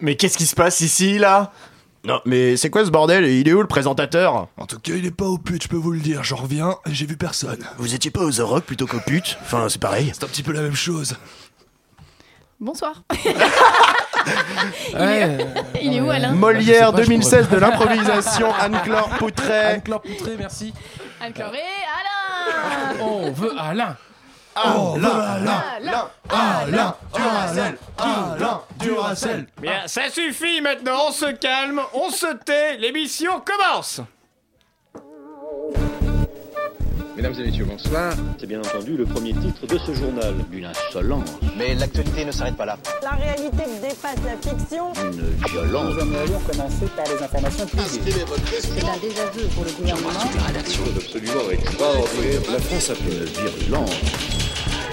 Mais qu'est-ce qui se passe ici, là? Non, mais c'est quoi ce bordel? Il est où le présentateur? En tout cas, il est pas au pute, je peux vous le dire. J'en reviens et j'ai vu personne. Vous étiez pas aux The Rock plutôt qu'au pute Enfin, c'est pareil. C'est un petit peu la même chose. Bonsoir. Ouais, Il est où Alain? Molière Je sais pas, je 2016 de l'improvisation, Anne-Claire Poutré. Anne-Claire Poutré, merci. Anne-Claire et Alain On veut Alain. Oh, là, Alain Alain, Duracell, Alain, Duracell. Bien, ça suffit maintenant, on se calme, on se tait, l'émission commence Mesdames et messieurs, bonsoir. C'est bien entendu le premier titre de ce journal. Une insolence, Mais l'actualité ne s'arrête pas là. La réalité dépasse la fiction. une violence. C'est un désaveu pour le gouvernement. absolument extraordinaire. La France a fait une virulence.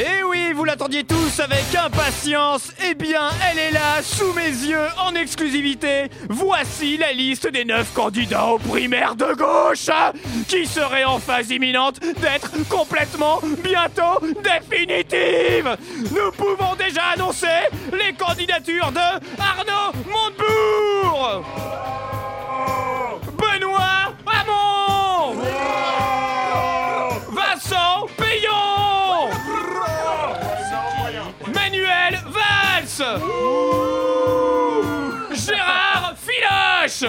Eh oui, vous l'attendiez tous avec impatience. Eh bien, elle est là, sous mes yeux, en exclusivité. Voici la liste des neuf candidats aux primaires de gauche Qui seraient en phase imminente d'être complètement, bientôt, définitive Nous pouvons déjà annoncer les candidatures de Arnaud Montebourg. Benoît Hamon. Vincent Payon Gérard Filoche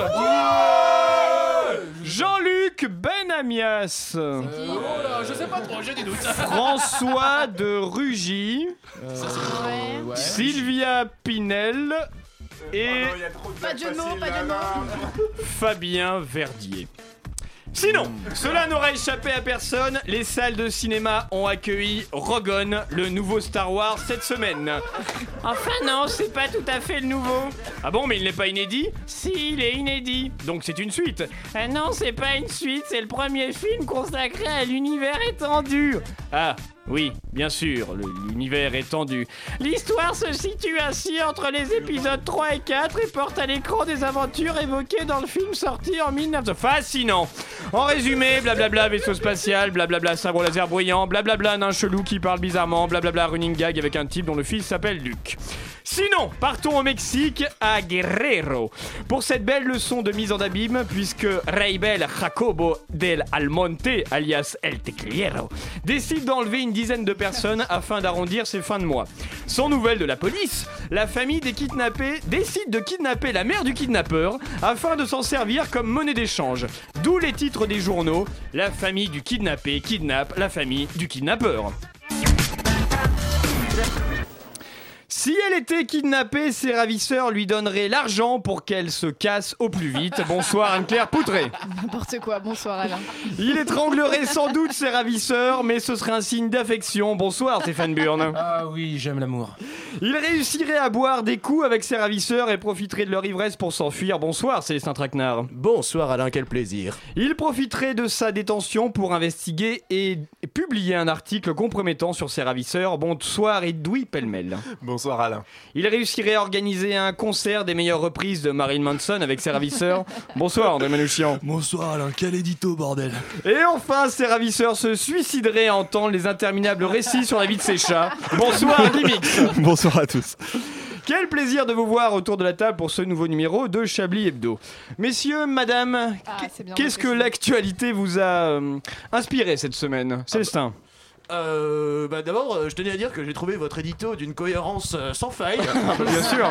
Jean-Luc Benamias je sais pas trop, j'ai des doutes. François de Rugy Ouais. Sylvia Pinel et Pas de jeu de mots, pas de jeu de mots. Fabien Verdier. Sinon, cela n'aura échappé à personne, les salles de cinéma ont accueilli Rogon, le nouveau Star Wars, cette semaine. Enfin non, c'est pas tout à fait le nouveau. Ah bon, mais il n'est pas inédit? Si, il est inédit. Donc c'est une suite. Ah non, c'est pas une suite, c'est le premier film consacré à l'univers étendu. Ah, oui, bien sûr, l'univers étendu. L'histoire se situe ainsi entre les épisodes 3 et 4 et porte à l'écran des aventures évoquées dans le film sorti en 1900. Fascinant En résumé, blablabla vaisseau spatial, blablabla sabre laser bruyant, blablabla nain chelou qui parle bizarrement, blablabla running gag avec un type dont le fils s'appelle Luc. Sinon, partons au Mexique, à Guerrero, pour cette belle leçon de mise en abîme, puisque Reibel Jacobo del Almonte, alias El Tecliero, décide d'enlever une dizaine de personnes afin d'arrondir ses fins de mois. Sans nouvelles de la police, la famille des kidnappés décide de kidnapper la mère du kidnappeur afin de s'en servir comme monnaie d'échange. D'où les titres des journaux La famille du kidnappé kidnappe la famille du kidnappeur. Si elle était kidnappée, ses ravisseurs lui donneraient l'argent pour qu'elle se casse au plus vite. Bonsoir Anne-Claire Poutré. N'importe quoi. Bonsoir Alain. Il étranglerait sans doute ses ravisseurs, mais ce serait un signe d'affection. Bonsoir Stéphane Burn. Ah oui, j'aime l'amour. Il réussirait à boire des coups avec ses ravisseurs et profiterait de leur ivresse pour s'enfuir. Bonsoir Célestin Traquenard. Bonsoir Alain, quel plaisir. Il profiterait de sa détention pour investiguer et publier un article compromettant sur ses ravisseurs. Bonsoir Edoui Pellemel. Bonsoir Alain. Il réussirait à organiser un concert des meilleures reprises de Marilyn Manson avec ses ravisseurs. Bonsoir André Manouchian. Bonsoir Alain, quel édito bordel. Et enfin, ses ravisseurs se suicideraient à entendre les interminables récits sur la vie de ses chats. Bonsoir Limix. Bonsoir à tous. Quel plaisir de vous voir autour de la table pour ce nouveau numéro de Chablis Hebdo. Messieurs, madame, Ah, qu'est-ce que l'actualité vous a euh, inspiré cette semaine? Célestin Euh, bah d'abord, euh, je tenais à dire que j'ai trouvé votre édito d'une cohérence euh, sans faille. Bien sûr.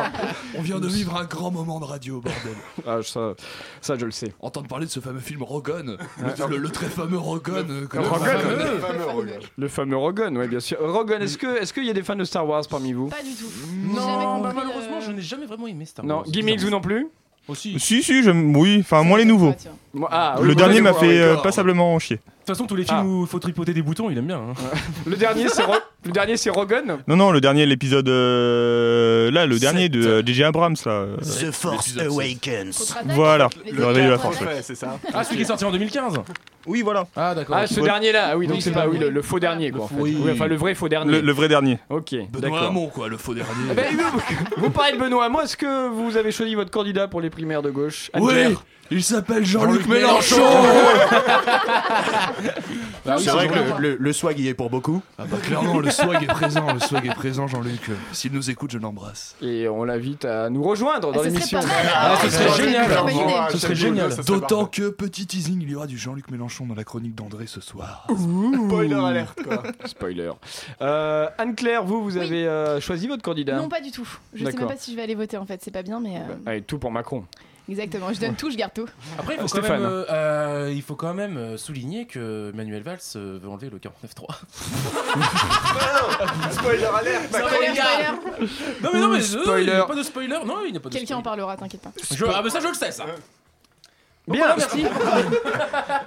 On vient de vivre un grand moment de radio, bordel. Ah, ça, ça, je le sais. Entendre parler de ce fameux film Rogan, le, le- le très fameux Rogan. euh, que- Rogan. Le fameux Rogan, oui, bien sûr. Rogan, est-ce que, est-ce qu'il y a des fans de Star Wars parmi vous? Pas du tout. Non, bah, le- malheureusement, je n'ai jamais vraiment aimé Star Non, Wars. Gimmicks, vous non plus? Aussi. Si, si, j'aime. Oui, enfin, moins les nouveaux. Ah, oui, Le dernier m'a fait euh, passablement chier. toute façon, tous les films Ah. où il faut tripoter des boutons, il aime bien. hein. Le dernier, c'est Ro- le dernier, c'est Rogan. Non, non, le dernier, l'épisode. euh, là, le dernier de Sept. euh, J.J. Abrams, là. euh, The Force l'épisode Awakens. Voilà, le réveil de la force. ouais. c'est ça. Ah, celui qui est sorti en 2015 Oui, voilà. Ah, d'accord. Ah, ce dernier-là. Ah oui, donc Oui, c'est c'est pas oui, le, le faux dernier, quoi. En fait. Oui. Oui, enfin, le vrai faux dernier. Le, le vrai dernier. Ok, Benoît d'accord. Hamon, quoi, le faux dernier. Eh ben, vous, vous parlez de Benoît. Moi, est-ce que vous avez choisi votre candidat pour les primaires de gauche? Oui, il s'appelle Jean-Luc Mélenchon Bah oui, C'est vrai que le, le- le swag y est pour beaucoup. Ah bah clairement, le swag est présent, le swag est présent, Jean-Luc. S'il nous écoute, je l'embrasse. Et on l'invite à nous rejoindre dans Ah, l'émission. Ah, ce serait génial. idée. Ce serait génial. D'autant que, petit teasing, il y aura du Jean-Luc Mélenchon dans la chronique d'André ce soir. Spoiler alert quoi. Spoiler. Euh, Anne-Claire, vous, vous Oui. avez euh, choisi votre candidat Non, pas du tout. Je sais D'accord. même pas si je vais aller voter en fait, c'est pas bien, mais. euh, Allez, tout pour Macron. Exactement, je donne tout, je garde tout. Après, il faut, Euh, quand même, euh, euh, il faut quand même souligner que Manuel Valls veut enlever le 49.3. Spoiler alert. Spoiler, spoiler. Non, mais non, mais Spoiler. il n'y a pas de spoiler. Non, il n'y a pas de Quelqu'un en parlera, t'inquiète pas. Je- Ah, bah ça, je le sais, ça. Bien. voilà, merci.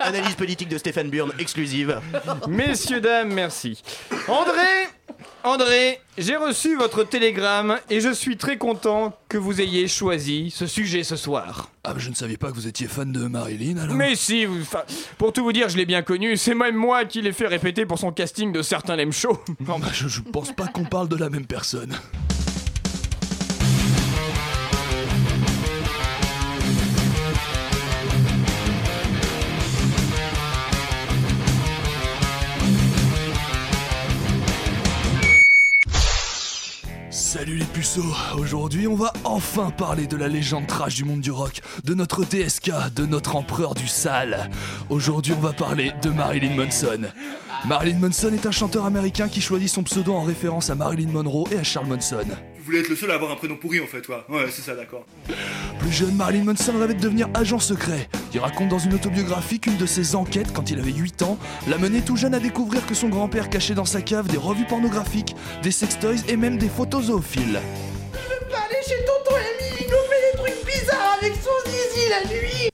Analyse politique de Stéphane Burn exclusive. Messieurs, dames, merci. André, André, j'ai reçu votre télégramme et je suis très content que vous ayez choisi ce sujet ce soir. Ah, bah, je ne savais pas que vous étiez fan de Marilyn alors. Mais si, vous- enfin, pour tout vous dire, je l'ai bien connu. C'est même moi qui l'ai fait répéter pour son casting de certains Lem Show. Non, bah, je, je pense pas qu'on parle de la même personne. Salut les puceaux, aujourd'hui on va enfin parler de la légende trash du monde du rock, de notre DSK, de notre empereur du sale. Aujourd'hui on va parler de Marilyn Manson. Marilyn Manson est un chanteur américain qui choisit son pseudo en référence à Marilyn Monroe et à Charles Manson. Vous voulez être le seul à avoir un prénom pourri en fait, ouais. Ouais, c'est ça, d'accord. Plus jeune, Marilyn Manson rêvait de devenir agent secret. Il raconte dans une autobiographie qu'une de ses enquêtes, quand il avait 8 ans, l'a mené tout jeune à découvrir que son grand-père cachait dans sa cave des revues pornographiques, des sextoys et même des photos zoophiles. Allez chez tonton Amy, il nous fait des trucs bizarres avec son zizi la nuit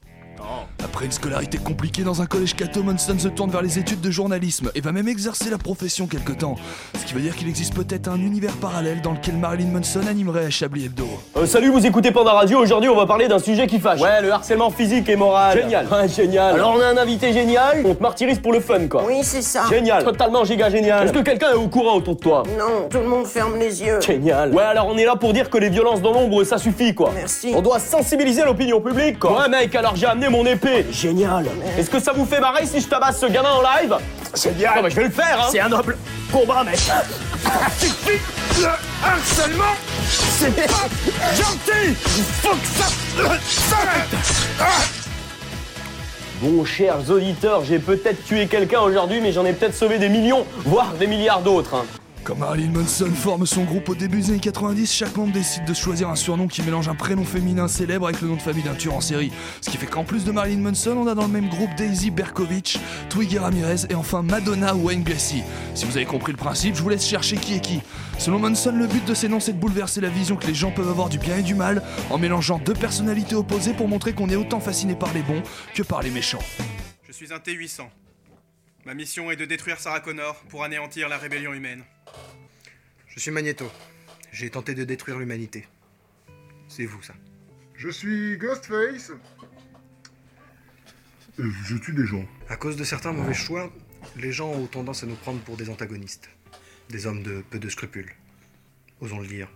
Après une scolarité compliquée dans un collège catho, Manson se tourne vers les études de journalisme et va même exercer la profession quelque temps. Ce qui veut dire qu'il existe peut-être un univers parallèle dans lequel Marilyn Manson animerait à Chablis Hebdo. Euh, salut, vous écoutez Panda Radio. Aujourd'hui, on va parler d'un sujet qui fâche. Ouais, le harcèlement physique et moral. Génial. Ouais, génial. Alors, on a un invité génial. On te martyrise pour le fun, quoi. Oui, c'est ça. Génial. Totalement giga génial. Est-ce que quelqu'un est au courant autour de toi? Non, tout le monde ferme les yeux. Génial. Ouais, alors on est là pour dire que les violences dans l'ombre, ça suffit, quoi. Merci. On doit sensibiliser l'opinion publique, quoi. Ouais, mec, alors j'ai amené mon épée. Génial. Est-ce que ça vous fait marrer si je tabasse ce gamin en live Génial. Non, mais je vais le faire, hein. C'est un noble combat, mec. Le harcèlement, c'est pas gentil Il faut que ça s'arrête Ah Bon, chers auditeurs, j'ai peut-être tué quelqu'un aujourd'hui, mais j'en ai peut-être sauvé des millions, voire des milliards d'autres, Quand Marilyn Manson forme son groupe au début des années 90, chaque membre décide de choisir un surnom qui mélange un prénom féminin célèbre avec le nom de famille d'un tueur en série. Ce qui fait qu'en plus de Marilyn Manson, on a dans le même groupe Daisy Berkovich, Twiggy Ramirez et enfin Madonna Wayne Gacy. Si vous avez compris le principe, je vous laisse chercher qui est qui. Selon Manson, le but de ces noms c'est de bouleverser la vision que les gens peuvent avoir du bien et du mal en mélangeant deux personnalités opposées pour montrer qu'on est autant fasciné par les bons que par les méchants. Je suis un T-800. Ma mission est de détruire Sarah Connor pour anéantir la rébellion humaine. Je suis Magneto. J'ai tenté de détruire l'humanité. C'est vous, ça. Je suis Ghostface. Euh, Je tue des gens. À cause de certains mauvais choix, les gens ont tendance à nous prendre pour des antagonistes. Des hommes de peu de scrupules. Osons le dire.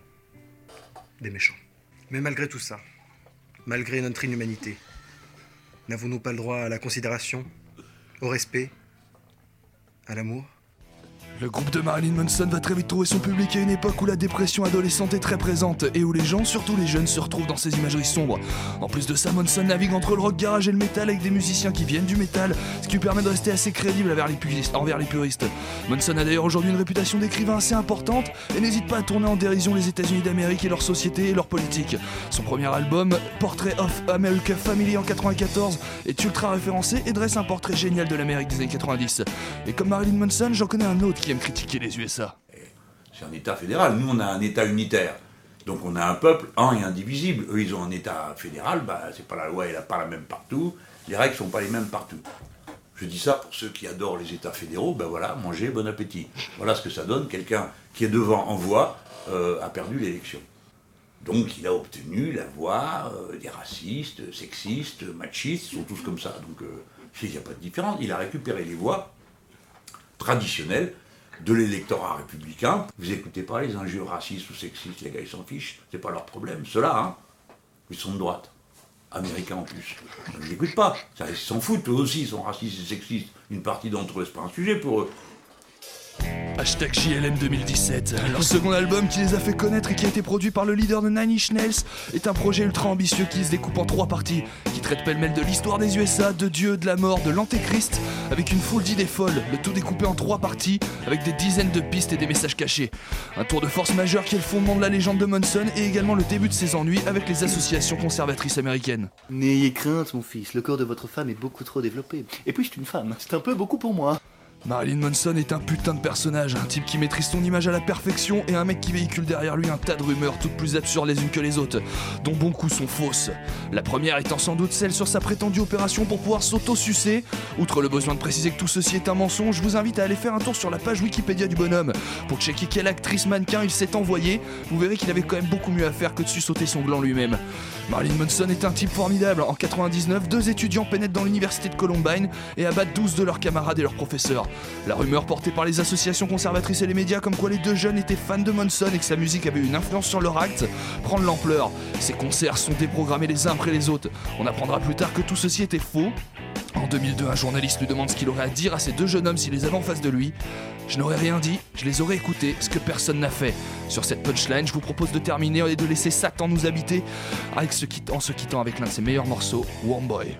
Des méchants. Mais malgré tout ça, malgré notre inhumanité, n'avons-nous pas le droit à la considération, au respect, à l'amour? Le groupe de Marilyn Manson va très vite trouver son public à une époque où la dépression adolescente est très présente et où les gens, surtout les jeunes, se retrouvent dans ces imageries sombres. En plus de ça, Manson navigue entre le rock garage et le métal avec des musiciens qui viennent du métal, ce qui lui permet de rester assez crédible envers les puristes. Envers. Manson a d'ailleurs aujourd'hui une réputation d'écrivain assez importante et n'hésite pas à tourner en dérision les États-Unis d'Amérique et leur société et leur politique. Son premier album, Portrait of America Family en 94, est ultra référencé et dresse un portrait génial de l'Amérique des années 90. Et comme Marilyn Manson, j'en connais un autre qui aime critiquer les USA. C'est un État fédéral. Nous, on a un État unitaire. Donc on a un peuple un et indivisible. Eux, ils ont un État fédéral. Bah, c'est pas la loi, elle n'est pas la même partout. Les règles sont pas les mêmes partout. Je dis ça pour ceux qui adorent les États fédéraux. Ben voilà, mangez, bon appétit. Voilà ce que ça donne. Quelqu'un qui est devant en voix euh, a perdu l'élection. Donc il a obtenu la voix euh, des racistes, sexistes, machistes, ils sont tous comme ça. Donc euh, il n'y a pas de différence. Il a récupéré les voix traditionnelles de l'électorat républicain. Vous écoutez pas les injures racistes ou sexistes, les gars ils s'en fichent, c'est pas leur problème. Ceux-là, hein, ils sont de droite. américains en plus. Ils n'écoutent pas. Ça, ils s'en foutent, eux aussi, ils sont racistes et sexistes. Une partie d'entre eux, c'est pas un sujet pour eux. Hashtag JLM 2017. Leur second album qui les a fait connaître et qui a été produit par le leader de Nine Inch est un projet ultra ambitieux qui se découpe en trois parties, qui traite pêle-mêle de l'histoire des USA, de Dieu, de la mort, de l'antéchrist, avec une foule d'idées folles, le tout découpé en trois parties, avec des dizaines de pistes et des messages cachés. Un tour de force majeur qui est le fondement de la légende de Monson et également le début de ses ennuis avec les associations conservatrices américaines. N'ayez crainte, mon fils, le corps de votre femme est beaucoup trop développé. Et puis, c'est une femme, c'est un peu beaucoup pour moi. Marilyn Manson est un putain de personnage, un type qui maîtrise son image à la perfection et un mec qui véhicule derrière lui un tas de rumeurs toutes plus absurdes les unes que les autres, dont beaucoup sont fausses. La première étant sans doute celle sur sa prétendue opération pour pouvoir s'auto-sucer. Outre le besoin de préciser que tout ceci est un mensonge, je vous invite à aller faire un tour sur la page Wikipédia du bonhomme pour checker quelle actrice mannequin il s'est envoyé. Vous verrez qu'il avait quand même beaucoup mieux à faire que de sauter son gland lui-même. Marilyn Manson est un type formidable. En 99, deux étudiants pénètrent dans l'université de Columbine et abattent 12 de leurs camarades et leurs professeurs. La rumeur portée par les associations conservatrices et les médias comme quoi les deux jeunes étaient fans de Monson et que sa musique avait une influence sur leur acte prend de l'ampleur. Ces concerts sont déprogrammés les uns après les autres. On apprendra plus tard que tout ceci était faux. En 2002, un journaliste lui demande ce qu'il aurait à dire à ces deux jeunes hommes s'il les avait en face de lui. Je n'aurais rien dit, je les aurais écoutés, ce que personne n'a fait. Sur cette punchline, je vous propose de terminer et de laisser Satan nous habiter en se quittant avec l'un de ses meilleurs morceaux, Warm Boy.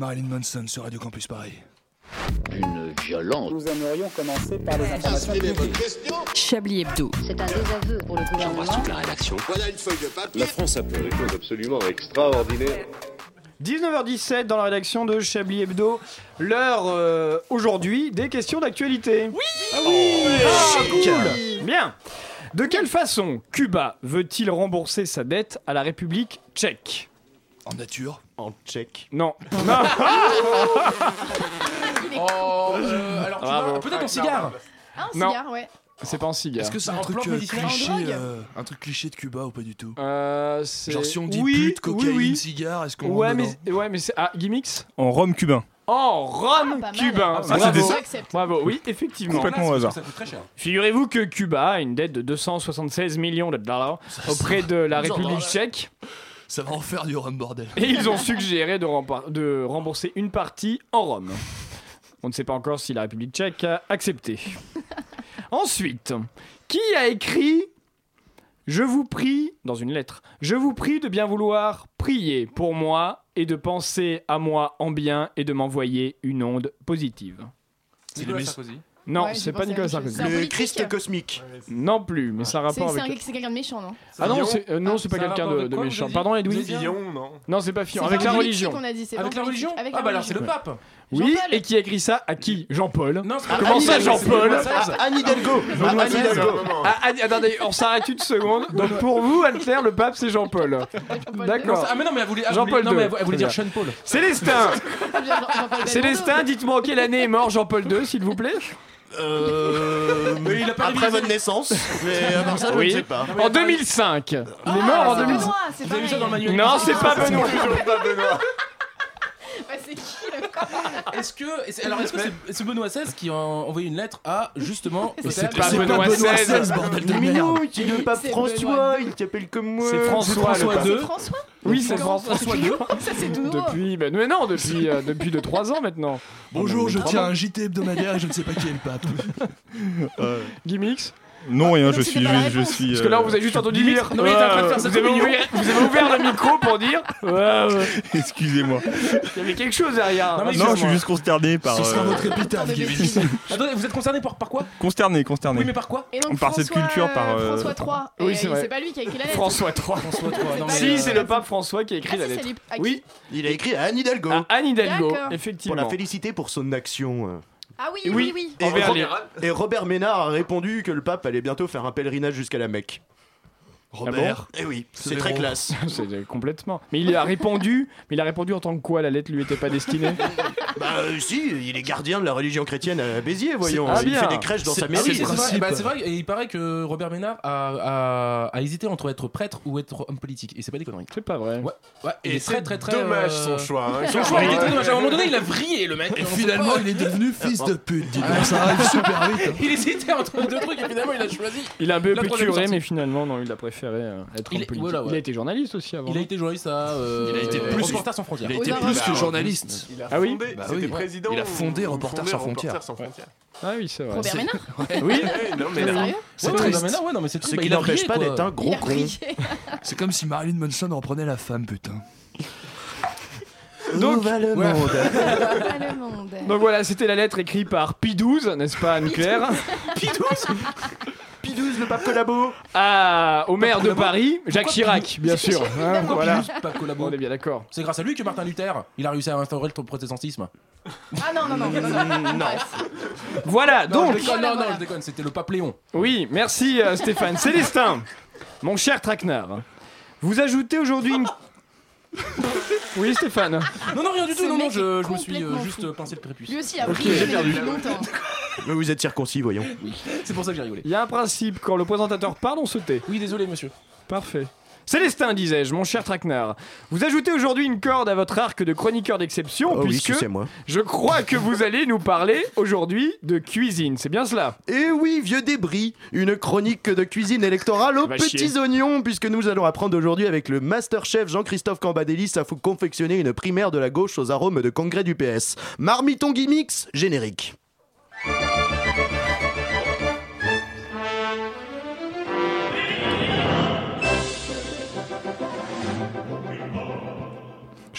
Marilyn Manson sur Radio Campus Paris. Une violence. Nous aimerions commencer par les informations Chablis Hebdo. C'est un désaveu pour le gouvernement. la rédaction. Voilà une feuille de papier. La France a fait des choses absolument extraordinaires. 19h17 dans la rédaction de Chablis Hebdo. L'heure euh, aujourd'hui des questions d'actualité. Oui Ah oui Ah, cool Bien De quelle façon Cuba veut-il rembourser sa dette à la République tchèque? En nature En tchèque. Non. Non. Oh, euh, alors tu Bravo. vois, peut-être en cigare. Ah, un Non. cigare, ouais. C'est pas un cigare. Est-ce que c'est un En truc euh, cliché, En drogue euh, un truc cliché de Cuba ou pas du tout Euh, c'est- Genre si on dit oui, pute, cocaïne, oui, oui. cigare, est-ce qu'on Ouais, rentre mais, ouais, mais c'est. Ah, gimmicks En rhum cubain. Oh, rhum Ah, pas mal. cubain. Ah, c'est Bravo. des- J'accepte. Bravo, oui, effectivement. Complètement au hasard. Ça coûte très cher. Figurez-vous que Cuba a une dette de 276 millions de dollars auprès de la République tchèque Ça va en faire du rhum bordel. et ils ont suggéré de, rembourser une partie en Rome. On ne sait pas encore si la République tchèque a accepté. Ensuite, qui a écrit Je vous prie, dans une lettre, je vous prie de bien vouloir prier pour moi et de penser à moi en bien et de m'envoyer une onde positive. Nicolas les- Sarkozy? Non, Ouais, j'ai c'est pas pensé à Nicolas la même chose. Sarkozy. C'est un Le politique Christ cosmique. Non plus, mais c'est un C'est rapport c'est avec. c'est quelqu'un de méchant, non? Ah non, Fillon c'est euh, non, c'est pas Ça a quelqu'un rapport de, avec de quoi, vous méchant. avez dit Pardon, dit Fillon, non Non, c'est pas Fillon. Avec pas la politique, religion. on a dit, c'est Avec pas la politique. religion Avec Ah bah alors c'est le pape. Oui, Jean-Paul. et qui a écrit ça à qui? Jean-Paul. Non, c'est pas Comment ça, Jean-Paul Benoît XVI. Anne Hidalgo. Anne. Ah, attendez, on s'arrête une seconde. Donc pour vous, Anne-Claire, le pape, c'est Jean-Paul. Non, D'accord. Ah mais non mais elle voulait, elle Jean-Paul non, mais II. elle voulait dire Sean Paul. Célestin, Jean-Paul Célestin, dites-moi en quelle année est mort Jean-Paul II, s'il vous plaît Euh, Mais il a pas après votre naissance. Mais avant ça, je Oui. ne sais pas. En 2005. Il est Ah, mort en c'est 2005. Benoît, c'est Vous avez vu ça dans le manuel Non, c'est pas Benoît. Bah, c'est qui le Est-ce que est-ce- alors est-ce que c'est- c'est Benoît XVI qui a envoyé une lettre à justement Mais c'est pas C'est pas Benoît XVI. XVI, bordel de Mais merde. non, c'est le pape C'est François, Benoît il t'appelle comme moi. C'est François, François le pape. II. C'est François Oui, c'est François II. Ça, c'est tout nouveau. Depuis, ben, mais non, depuis, euh, depuis de 3 ans maintenant. Bonjour, je tiens un JT hebdomadaire et je ne sais pas qui est le pape. Gimmicks Non, rien, donc je suis. Je Parce que là, euh, vous avez juste entendu dire. Non, mais il était en train de faire euh, vous, avez ouvert, vous avez ouvert le micro pour dire. Ouais, ouais. Excusez-moi. Il y avait quelque chose derrière. Non, mais Non, je suis juste consterné par. Ce sera euh, votre épitaphe, Kevin. bêtises. Attendez, vous êtes concerné par, par quoi? Consterné, consterné. Oui mais par quoi? Et donc, Par cette François, culture, par, euh, François III. Oui, c'est vrai. C'est pas lui qui a écrit la lettre. François III. François III. Non, mais, Si, euh, c'est le pape François qui a écrit Ah, la lettre. lui. Oui, Il a écrit à Anne Hidalgo. à Anne Hidalgo, D'accord. Pour effectivement. la féliciter pour son action. Ah oui, Oui. oui, oui. Et, Envers Ro- les- et Robert Ménard a répondu que le pape allait bientôt faire un pèlerinage jusqu'à la Mecque. Robert. Eh oui, c'est très drôle. classe. C'est complètement. Mais il a répondu, mais il a répondu en tant que quoi La lettre lui était pas destinée. bah euh, si, il est gardien de la religion chrétienne à Béziers, voyons. Ah, il bien. fait des crèches dans sa Ah mairie. c'est vrai, principe. bah, c'est vrai, et il paraît que Robert Ménard a, a, a hésité entre être prêtre ou être homme politique. Et c'est pas des conneries. C'est pas vrai. Ouais, ouais, il Et est très c'est très très. dommage euh, son choix. hein. Son choix, il est très dommage. À un moment donné, il a vrillé le mec. Et finalement, il est devenu fils de pute. Dis donc, ça arrive super vite. hein. Il hésitait entre deux trucs et finalement il a choisi. Il a un peu La curé, mais finalement, non, il a préféré euh, être Il homme politique. voilà, ouais. Il a été journaliste aussi avant. Il a été journaliste à. euh, Il a été plus- Reporters sans frontières. Il a été plus que journaliste. Ah oui Bah oui. président. Il a fondé Reporters sans frontières. Ah oui, c'est vrai. Robert C'est- Ménard Oui, non, mais Sérieux C'est Ouais, triste. mais non, ouais, non, mais c'est Ce qui il a n'empêche pas d'être un Il gros a con. C'est comme si Marilyn Manson reprenait la femme, putain. Donc- va le Ouais. monde? Pas le monde? donc voilà, c'était la lettre écrite par P12, n'est-ce pas, Anne-Claire? P12, le pape collabo à, Au maire de Paris, Jacques Pourquoi Chirac, P12? bien sûr. hein, Pourquoi voilà. P12, pas collabo On est bien d'accord. C'est grâce à lui que Martin Luther, il a réussi à instaurer le protestantisme. Ah non, non, non. non, non, non. Voilà, Non, donc. je déconne, Voilà, non, non, je déconne, c'était le pape Léon. Oui, merci euh, Stéphane. Célestin, mon cher Traquenard, vous ajoutez aujourd'hui une. Oui, Stéphane. Non, non, rien du tout, non, non, je, me suis euh, juste fou. euh, pincé le prépuce. Lui aussi a j'ai mais perdu. longtemps. Mais vous êtes circoncis, voyons. C'est pour ça que j'ai rigolé. Il y a un principe, quand le présentateur parle, on se tait. Oui, désolé, monsieur. Parfait. Célestin, disais-je, mon cher Traquenard, vous ajoutez aujourd'hui une corde à votre arc de chroniqueur d'exception, Oh oui, puisque moi. je crois que vous allez nous parler aujourd'hui de cuisine. C'est bien cela? Et oui, vieux débris, une chronique de cuisine électorale aux petits chier. oignons, puisque nous allons apprendre aujourd'hui avec le master-chef Jean-Christophe Cambadélis à vous confectionner une primaire de la gauche aux arômes de congrès du PS. Marmiton Gimmicks, générique.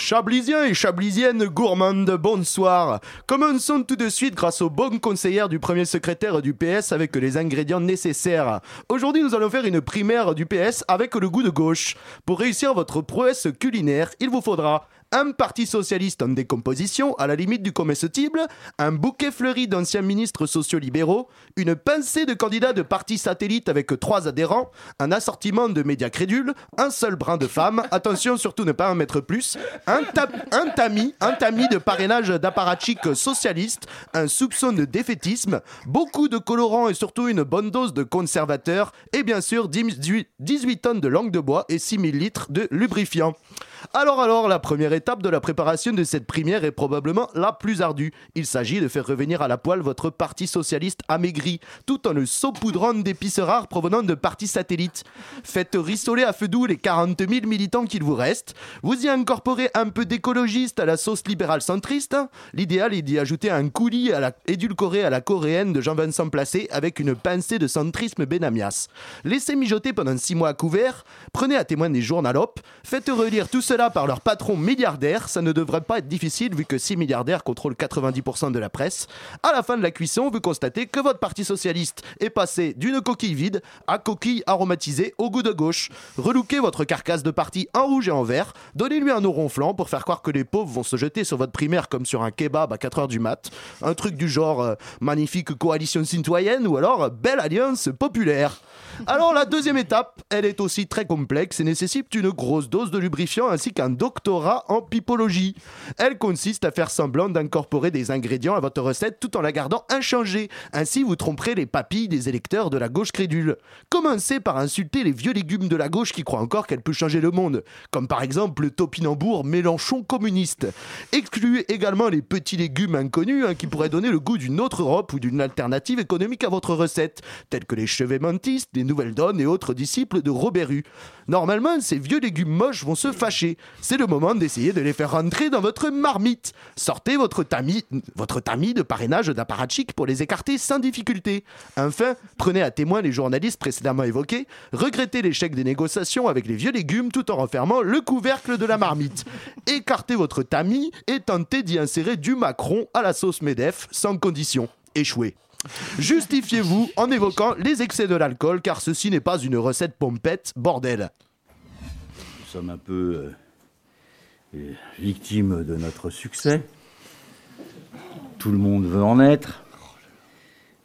Chablisiens et chablisiennes gourmandes, bonsoir. Commençons tout de suite grâce aux bonnes conseillères du premier secrétaire du PS avec les ingrédients nécessaires. Aujourd'hui, nous allons faire une primaire du PS avec le goût de gauche. Pour réussir votre prouesse culinaire, il vous faudra un parti socialiste en décomposition, à la limite du comestible, un bouquet fleuri d'anciens ministres sociaux-libéraux, une pincée de candidats de partis satellites avec trois adhérents, un assortiment de médias crédules, un seul brin de femme, attention surtout ne pas en mettre plus, un, ta- un tamis, un tamis de parrainage d'apparatchiks socialistes, un soupçon de défaitisme, beaucoup de colorants et surtout une bonne dose de conservateurs, et bien sûr 18 18 tonnes de langue de bois et 6000 litres de lubrifiant. Alors alors, la première étape de la préparation de cette première est probablement la plus ardue. Il s'agit de faire revenir à la poêle votre parti socialiste amaigri, tout en le saupoudrant d'épices rares provenant de partis satellites. Faites rissoler à feu doux les 40 000 militants qu'il vous reste. Vous y incorporez un peu d'écologiste à la sauce libérale centriste. L'idéal est d'y ajouter un coulis à la, édulcoré à la coréenne de Jean-Vincent Placé avec une pincée de centrisme benamias. Laissez mijoter pendant 6 mois à couvert. Prenez à témoin des journalopes. Faites relire tout cela par leur patron milliardaire. Ça ne devrait pas être difficile vu que 6 milliardaires contrôlent 90% de la presse. À la fin de la cuisson, vous constatez que votre parti socialiste est passé d'une coquille vide à coquille aromatisée au goût de gauche. Relookez votre carcasse de parti en rouge et en vert. Donnez-lui un eau ronflant pour faire croire que les pauvres vont se jeter sur votre primaire comme sur un kebab à 4h du mat. Un truc du genre euh, magnifique coalition citoyenne ou alors euh, belle alliance populaire. Alors la deuxième étape, elle est aussi très complexe et nécessite une grosse dose de lubrifiant ainsi qu'un doctorat en pipologie. Elle consiste à faire semblant d'incorporer des ingrédients à votre recette tout en la gardant inchangée. Ainsi vous tromperez les papilles des électeurs de la gauche crédule. Commencez par insulter les vieux légumes de la gauche qui croient encore qu'elle peut changer le monde, comme par exemple le topinambour Mélenchon communiste. Excluez également les petits légumes inconnus hein, qui pourraient donner le goût d'une autre Europe ou d'une alternative économique à votre recette, tels que les chevets mentistes, les nouvelles donnes et autres disciples de Robert Hue. Normalement, ces vieux légumes moches vont se fâcher. C'est le moment d'essayer de les faire rentrer dans votre marmite. Sortez votre tamis, votre tamis de parrainage d'apparatchik pour les écarter sans difficulté. Enfin, prenez à témoin les journalistes précédemment évoqués, regrettez l'échec des négociations avec les vieux légumes tout en refermant le couvercle de la marmite. Écartez votre tamis et tentez d'y insérer du Macron à la sauce Medef sans condition. Échouez. Justifiez-vous en évoquant les excès de l'alcool car ceci n'est pas une recette pompette, bordel. Nous sommes un peu euh, euh, victimes de notre succès. Tout le monde veut en être.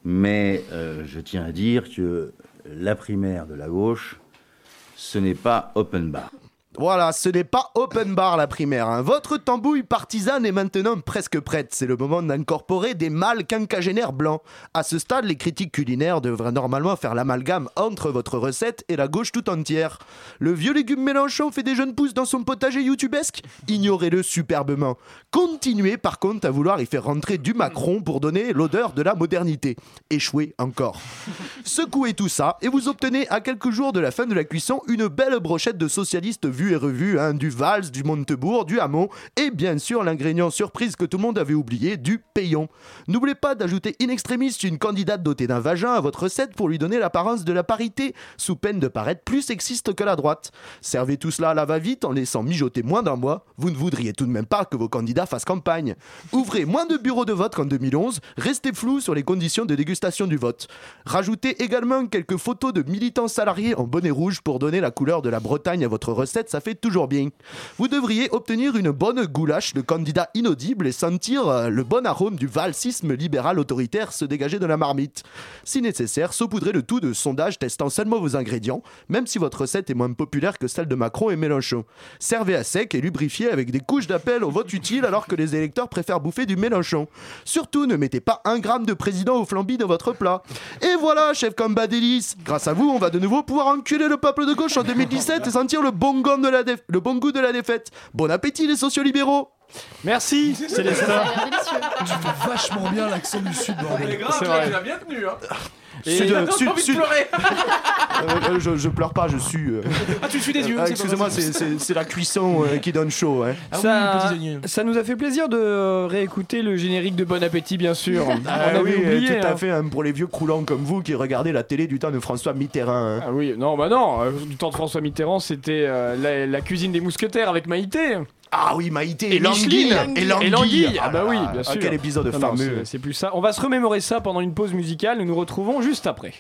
Mais euh, je tiens à dire que la primaire de la gauche, ce n'est pas open bar. Voilà, ce n'est pas open bar la primaire. hein. Votre tambouille partisane est maintenant presque prête. C'est le moment d'incorporer des mâles quinquagénaires blancs. À ce stade, les critiques culinaires devraient normalement faire l'amalgame entre votre recette et la gauche tout entière. Le vieux légume Mélenchon fait des jeunes pousses dans son potager youtubesque? Ignorez-le superbement. Continuez par contre à vouloir y faire rentrer du Macron pour donner l'odeur de la modernité. Échouez encore. Secouez tout ça et vous obtenez à quelques jours de la fin de la cuisson une belle brochette de socialistes et revus, hein, du Vals, du Montebourg, du Hamon et bien sûr l'ingrédient surprise que tout le monde avait oublié, du payon. N'oubliez pas d'ajouter in extremis une candidate dotée d'un vagin à votre recette pour lui donner l'apparence de la parité, sous peine de paraître plus sexiste que la droite. Servez tout cela à la va-vite en laissant mijoter moins d'un mois, vous ne voudriez tout de même pas que vos candidats fassent campagne. Ouvrez moins de bureaux de vote qu'en 2011, restez flou sur les conditions de dégustation du vote. Rajoutez également quelques photos de militants salariés en bonnet rouge pour donner la couleur de la Bretagne à votre recette, ça fait toujours bien. Vous devriez obtenir une bonne goulache de candidats inaudibles et sentir euh, le bon arôme du valsisme libéral autoritaire se dégager de la marmite. Si nécessaire, saupoudrez le tout de sondages testant seulement vos ingrédients, même si votre recette est moins populaire que celle de Macron et Mélenchon. Servez à sec et lubrifiez avec des couches d'appel au vote utile alors que les électeurs préfèrent bouffer du Mélenchon. Surtout, ne mettez pas un gramme de président au flambi dans votre plat. Et voilà, chef Cambadélis, grâce à vous, on va de nouveau pouvoir enculer le peuple de gauche en 2017 et sentir le bon, goût de la déf- le bon goût de la défaite. Bon appétit les sociolibéraux Merci, Célestin. Tu fais vachement bien l'accent du sud, bordel. C'est vrai. bien tenu, hein. Et Sud, euh, sud, sud. Euh, euh, je, je pleure pas, je suis. euh. Ah, tu suis des yeux. Ah, Excusez-moi, c'est- c'est c'est la cuisson euh, qui donne chaud. hein. ça, ça nous a fait plaisir de réécouter le générique de Bon Appétit, bien sûr. Ah On oui, oublié. tout à hein. fait, hein, pour les vieux croulants comme vous qui regardez la télé du temps de François Mitterrand. hein. Ah oui, non, bah non. euh, Du temps de François Mitterrand, c'était euh, la, la cuisine des mousquetaires avec Maïté. Ah oui, Maïté et, Et. Languille. Et Languille. Ah bah oui, bien sûr. Quel épisode Non, fameux. c'est- plus ça. On va se remémorer ça pendant une pause musicale. Nous nous retrouvons juste après.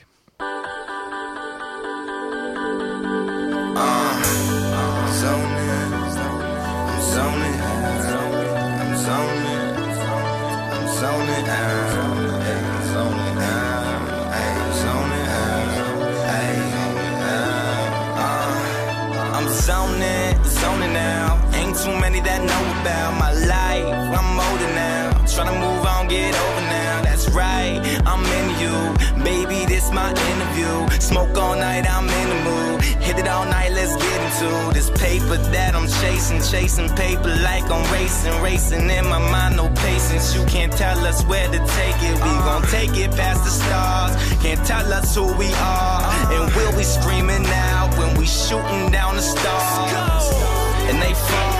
I'm too many that know about my life. I'm older now. Tryna move on, get over now. That's right, I'm in you. Baby, this my interview. Smoke all night, I'm in the mood. Hit it all night, let's get into this paper that I'm chasing. Chasing paper like I'm racing. Racing in my mind, no patience. You can't tell us where to take it. We gon' take it past the stars. Can't tell us who we are. And we'll be screaming out when we shooting down the stars. And they fall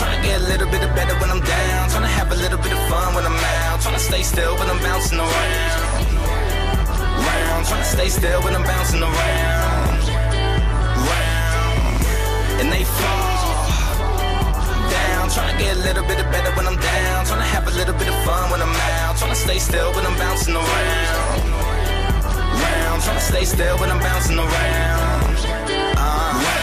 down. to get a little bit better when I'm down. Tryna have a little bit of fun when I'm out. Tryna stay still when I'm bouncing around. Round. Tryna stay still when I'm bouncing around. Round. And they fall down. Tryna get a little bit better when I'm down. Tryna have a little bit of fun when I'm out. Tryna stay still when I'm bouncing around. Round. Tryna stay still when I'm bouncing around. Uh,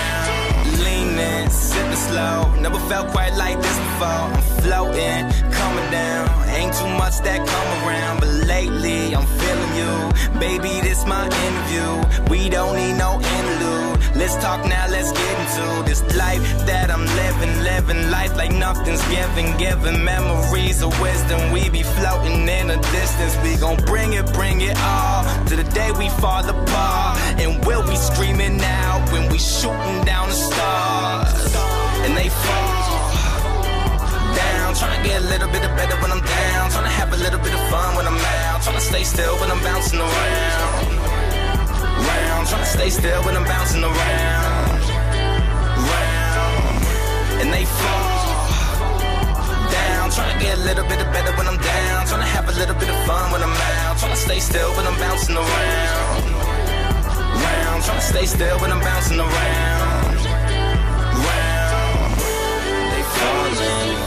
sipping slow. Never felt quite like this before. I'm floating, coming down. Ain't too much that come around, but lately I'm feeling you. Baby, this my interview. We don't need no interlude. Let's talk now, let's get into this life that I'm living. Living life like nothing's given. Giving memories of wisdom. We be floating in the distance. We gon' bring it, bring it all to the day we fall apart. And we'll be screaming out when we shooting down the stars. And they fall down. Tryna get a little bit better when I'm down. Tryna have a little bit of fun when I'm out. Tryna stay still when I'm bouncing around. Round. Tryna stay still when I'm bouncing around. Round. And they fall down. Tryna get a little bit better when I'm down. Tryna have a little bit of fun when I'm out. Tryna stay still when I'm bouncing around. Round. Tryna stay still when I'm bouncing around. Round. They falling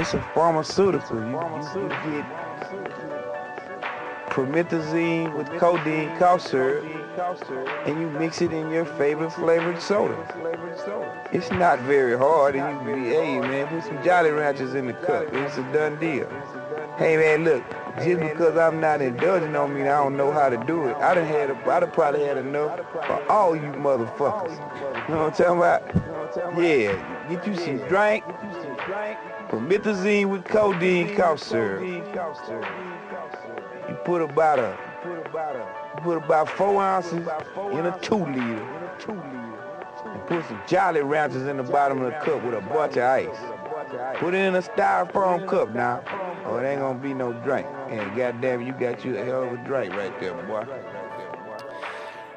It's a pharmaceutical. You, you, you get promethazine with codeine cough syrup, and you mix it in your favorite flavored soda. It's not very hard, and you can be, hey man, put some Jolly Ranchers in the cup. It's a done deal. Hey man, look, just because I'm not indulging on me, I don't know how to do it. I done had, a, I done probably had enough for all you motherfuckers. You know what I'm talking about? Yeah, get you some drink, promethazine with codeine cough syrup. You put about a, you put about four ounces in a two liter. And put some Jolly Ranchers in the bottom of the cup with a bunch of ice. Put it in a styrofoam cup now, or it ain't gonna be no drink. And goddamn, you got you a hell of a drink right there, boy.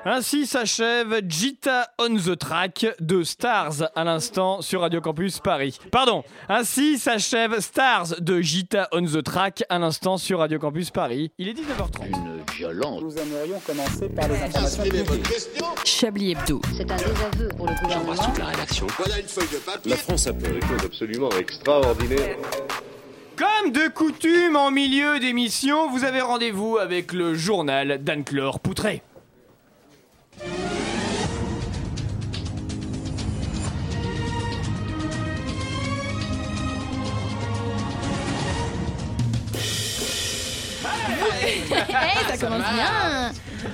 Ainsi s'achève Gita on the Track de Stars à l'instant sur Radio Campus Paris. Pardon, ainsi s'achève Stars de Gita on the Track à l'instant sur Radio Campus Paris. Il est 19h30. Une violence. Nous aimerions commencer par les informations Chablis Hebdo. C'est un désaveu pour le gouvernement. la rédaction. Voilà une feuille de papier. La France a fait des choses absolument extraordinaires. Comme de coutume en milieu d'émission, vous avez rendez-vous avec le journal d'Anne-Claire Poutré. Bye. Eh, ça commence bien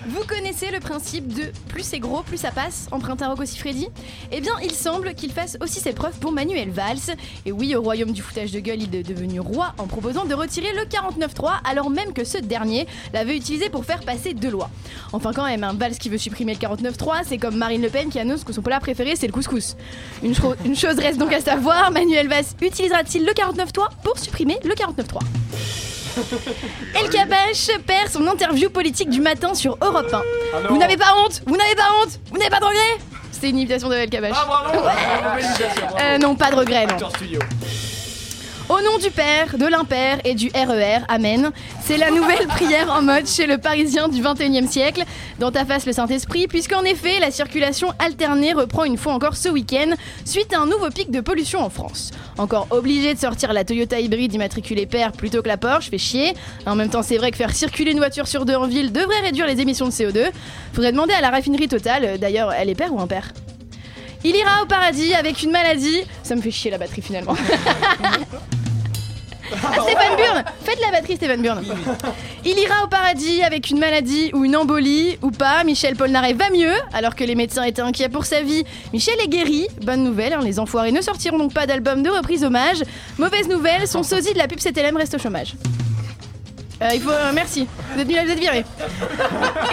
Vous connaissez le principe de plus c'est gros, plus ça passe, emprunte à Rocco Siffredi Eh bien, il semble qu'il fasse aussi ses preuves pour Manuel Valls. Et oui, au royaume du foutage de gueule, il est devenu roi en proposant de retirer le 49.3 alors même que ce dernier l'avait utilisé pour faire passer deux lois. Enfin quand même, un Valls qui veut supprimer le 49.3, c'est comme Marine Le Pen qui annonce que son plat préféré c'est le couscous. Une, cho- une chose reste donc à savoir, Manuel Valls utilisera-t-il le 49.3 pour supprimer le 49.3 El Kabash perd son interview politique du matin sur Europe 1. Ah vous n'avez pas honte Vous n'avez pas honte Vous n'avez pas de regret C'était une imitation de El Kabash. Ah bravo Ouais. Bravo, félicitations, bravo. Euh, non, pas de regret, non. Au nom du Père, de l'Impère et du RER, Amen. C'est la nouvelle prière en mode chez le Parisien du 21e siècle. Dans ta face le Saint-Esprit, puisqu'en effet, la circulation alternée reprend une fois encore ce week-end, suite à un nouveau pic de pollution en France. Encore obligé de sortir la Toyota hybride immatriculée Père plutôt que la Porsche, fait chier. En même temps, c'est vrai que faire circuler une voiture sur deux en ville devrait réduire les émissions de CO2. Faudrait demander à la raffinerie totale, d'ailleurs, elle est Père ou Impair il ira au paradis avec une maladie. Ça me fait chier la batterie finalement. Ah, Stéphane Burn Faites la batterie, Stéphane Burn. Il ira au paradis avec une maladie ou une embolie ou pas. Michel Polnareff va mieux, alors que les médecins étaient inquiets pour sa vie. Michel est guéri. Bonne nouvelle, hein, les enfoirés ne sortiront donc pas d'album de reprise hommage. Mauvaise nouvelle, son sosie de la pub CTLM reste au chômage. Euh, euh, merci. Vous êtes, nul, vous êtes.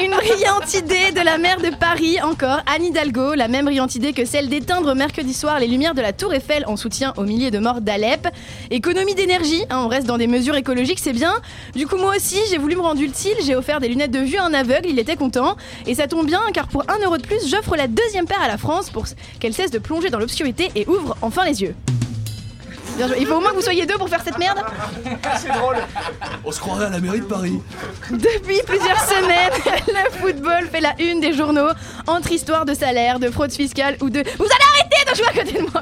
Une brillante idée de la maire de Paris, encore, Anne Hidalgo. La même brillante idée que celle d'éteindre mercredi soir les lumières de la Tour Eiffel en soutien aux milliers de morts d'Alep. Économie d'énergie, hein, on reste dans des mesures écologiques, c'est bien. Du coup, moi aussi, j'ai voulu me rendre utile. J'ai offert des lunettes de vue à un aveugle, il était content. Et ça tombe bien, car pour 1 euro de plus, j'offre la deuxième paire à la France pour qu'elle cesse de plonger dans l'obscurité et ouvre enfin les yeux. Bien joué. Il faut au moins que vous soyez deux pour faire cette merde. C'est drôle. On se croirait à la mairie de Paris. Depuis plusieurs semaines, le football fait la une des journaux entre histoires de salaire, de fraude fiscale ou de. Vous allez arrêter de jouer à côté de moi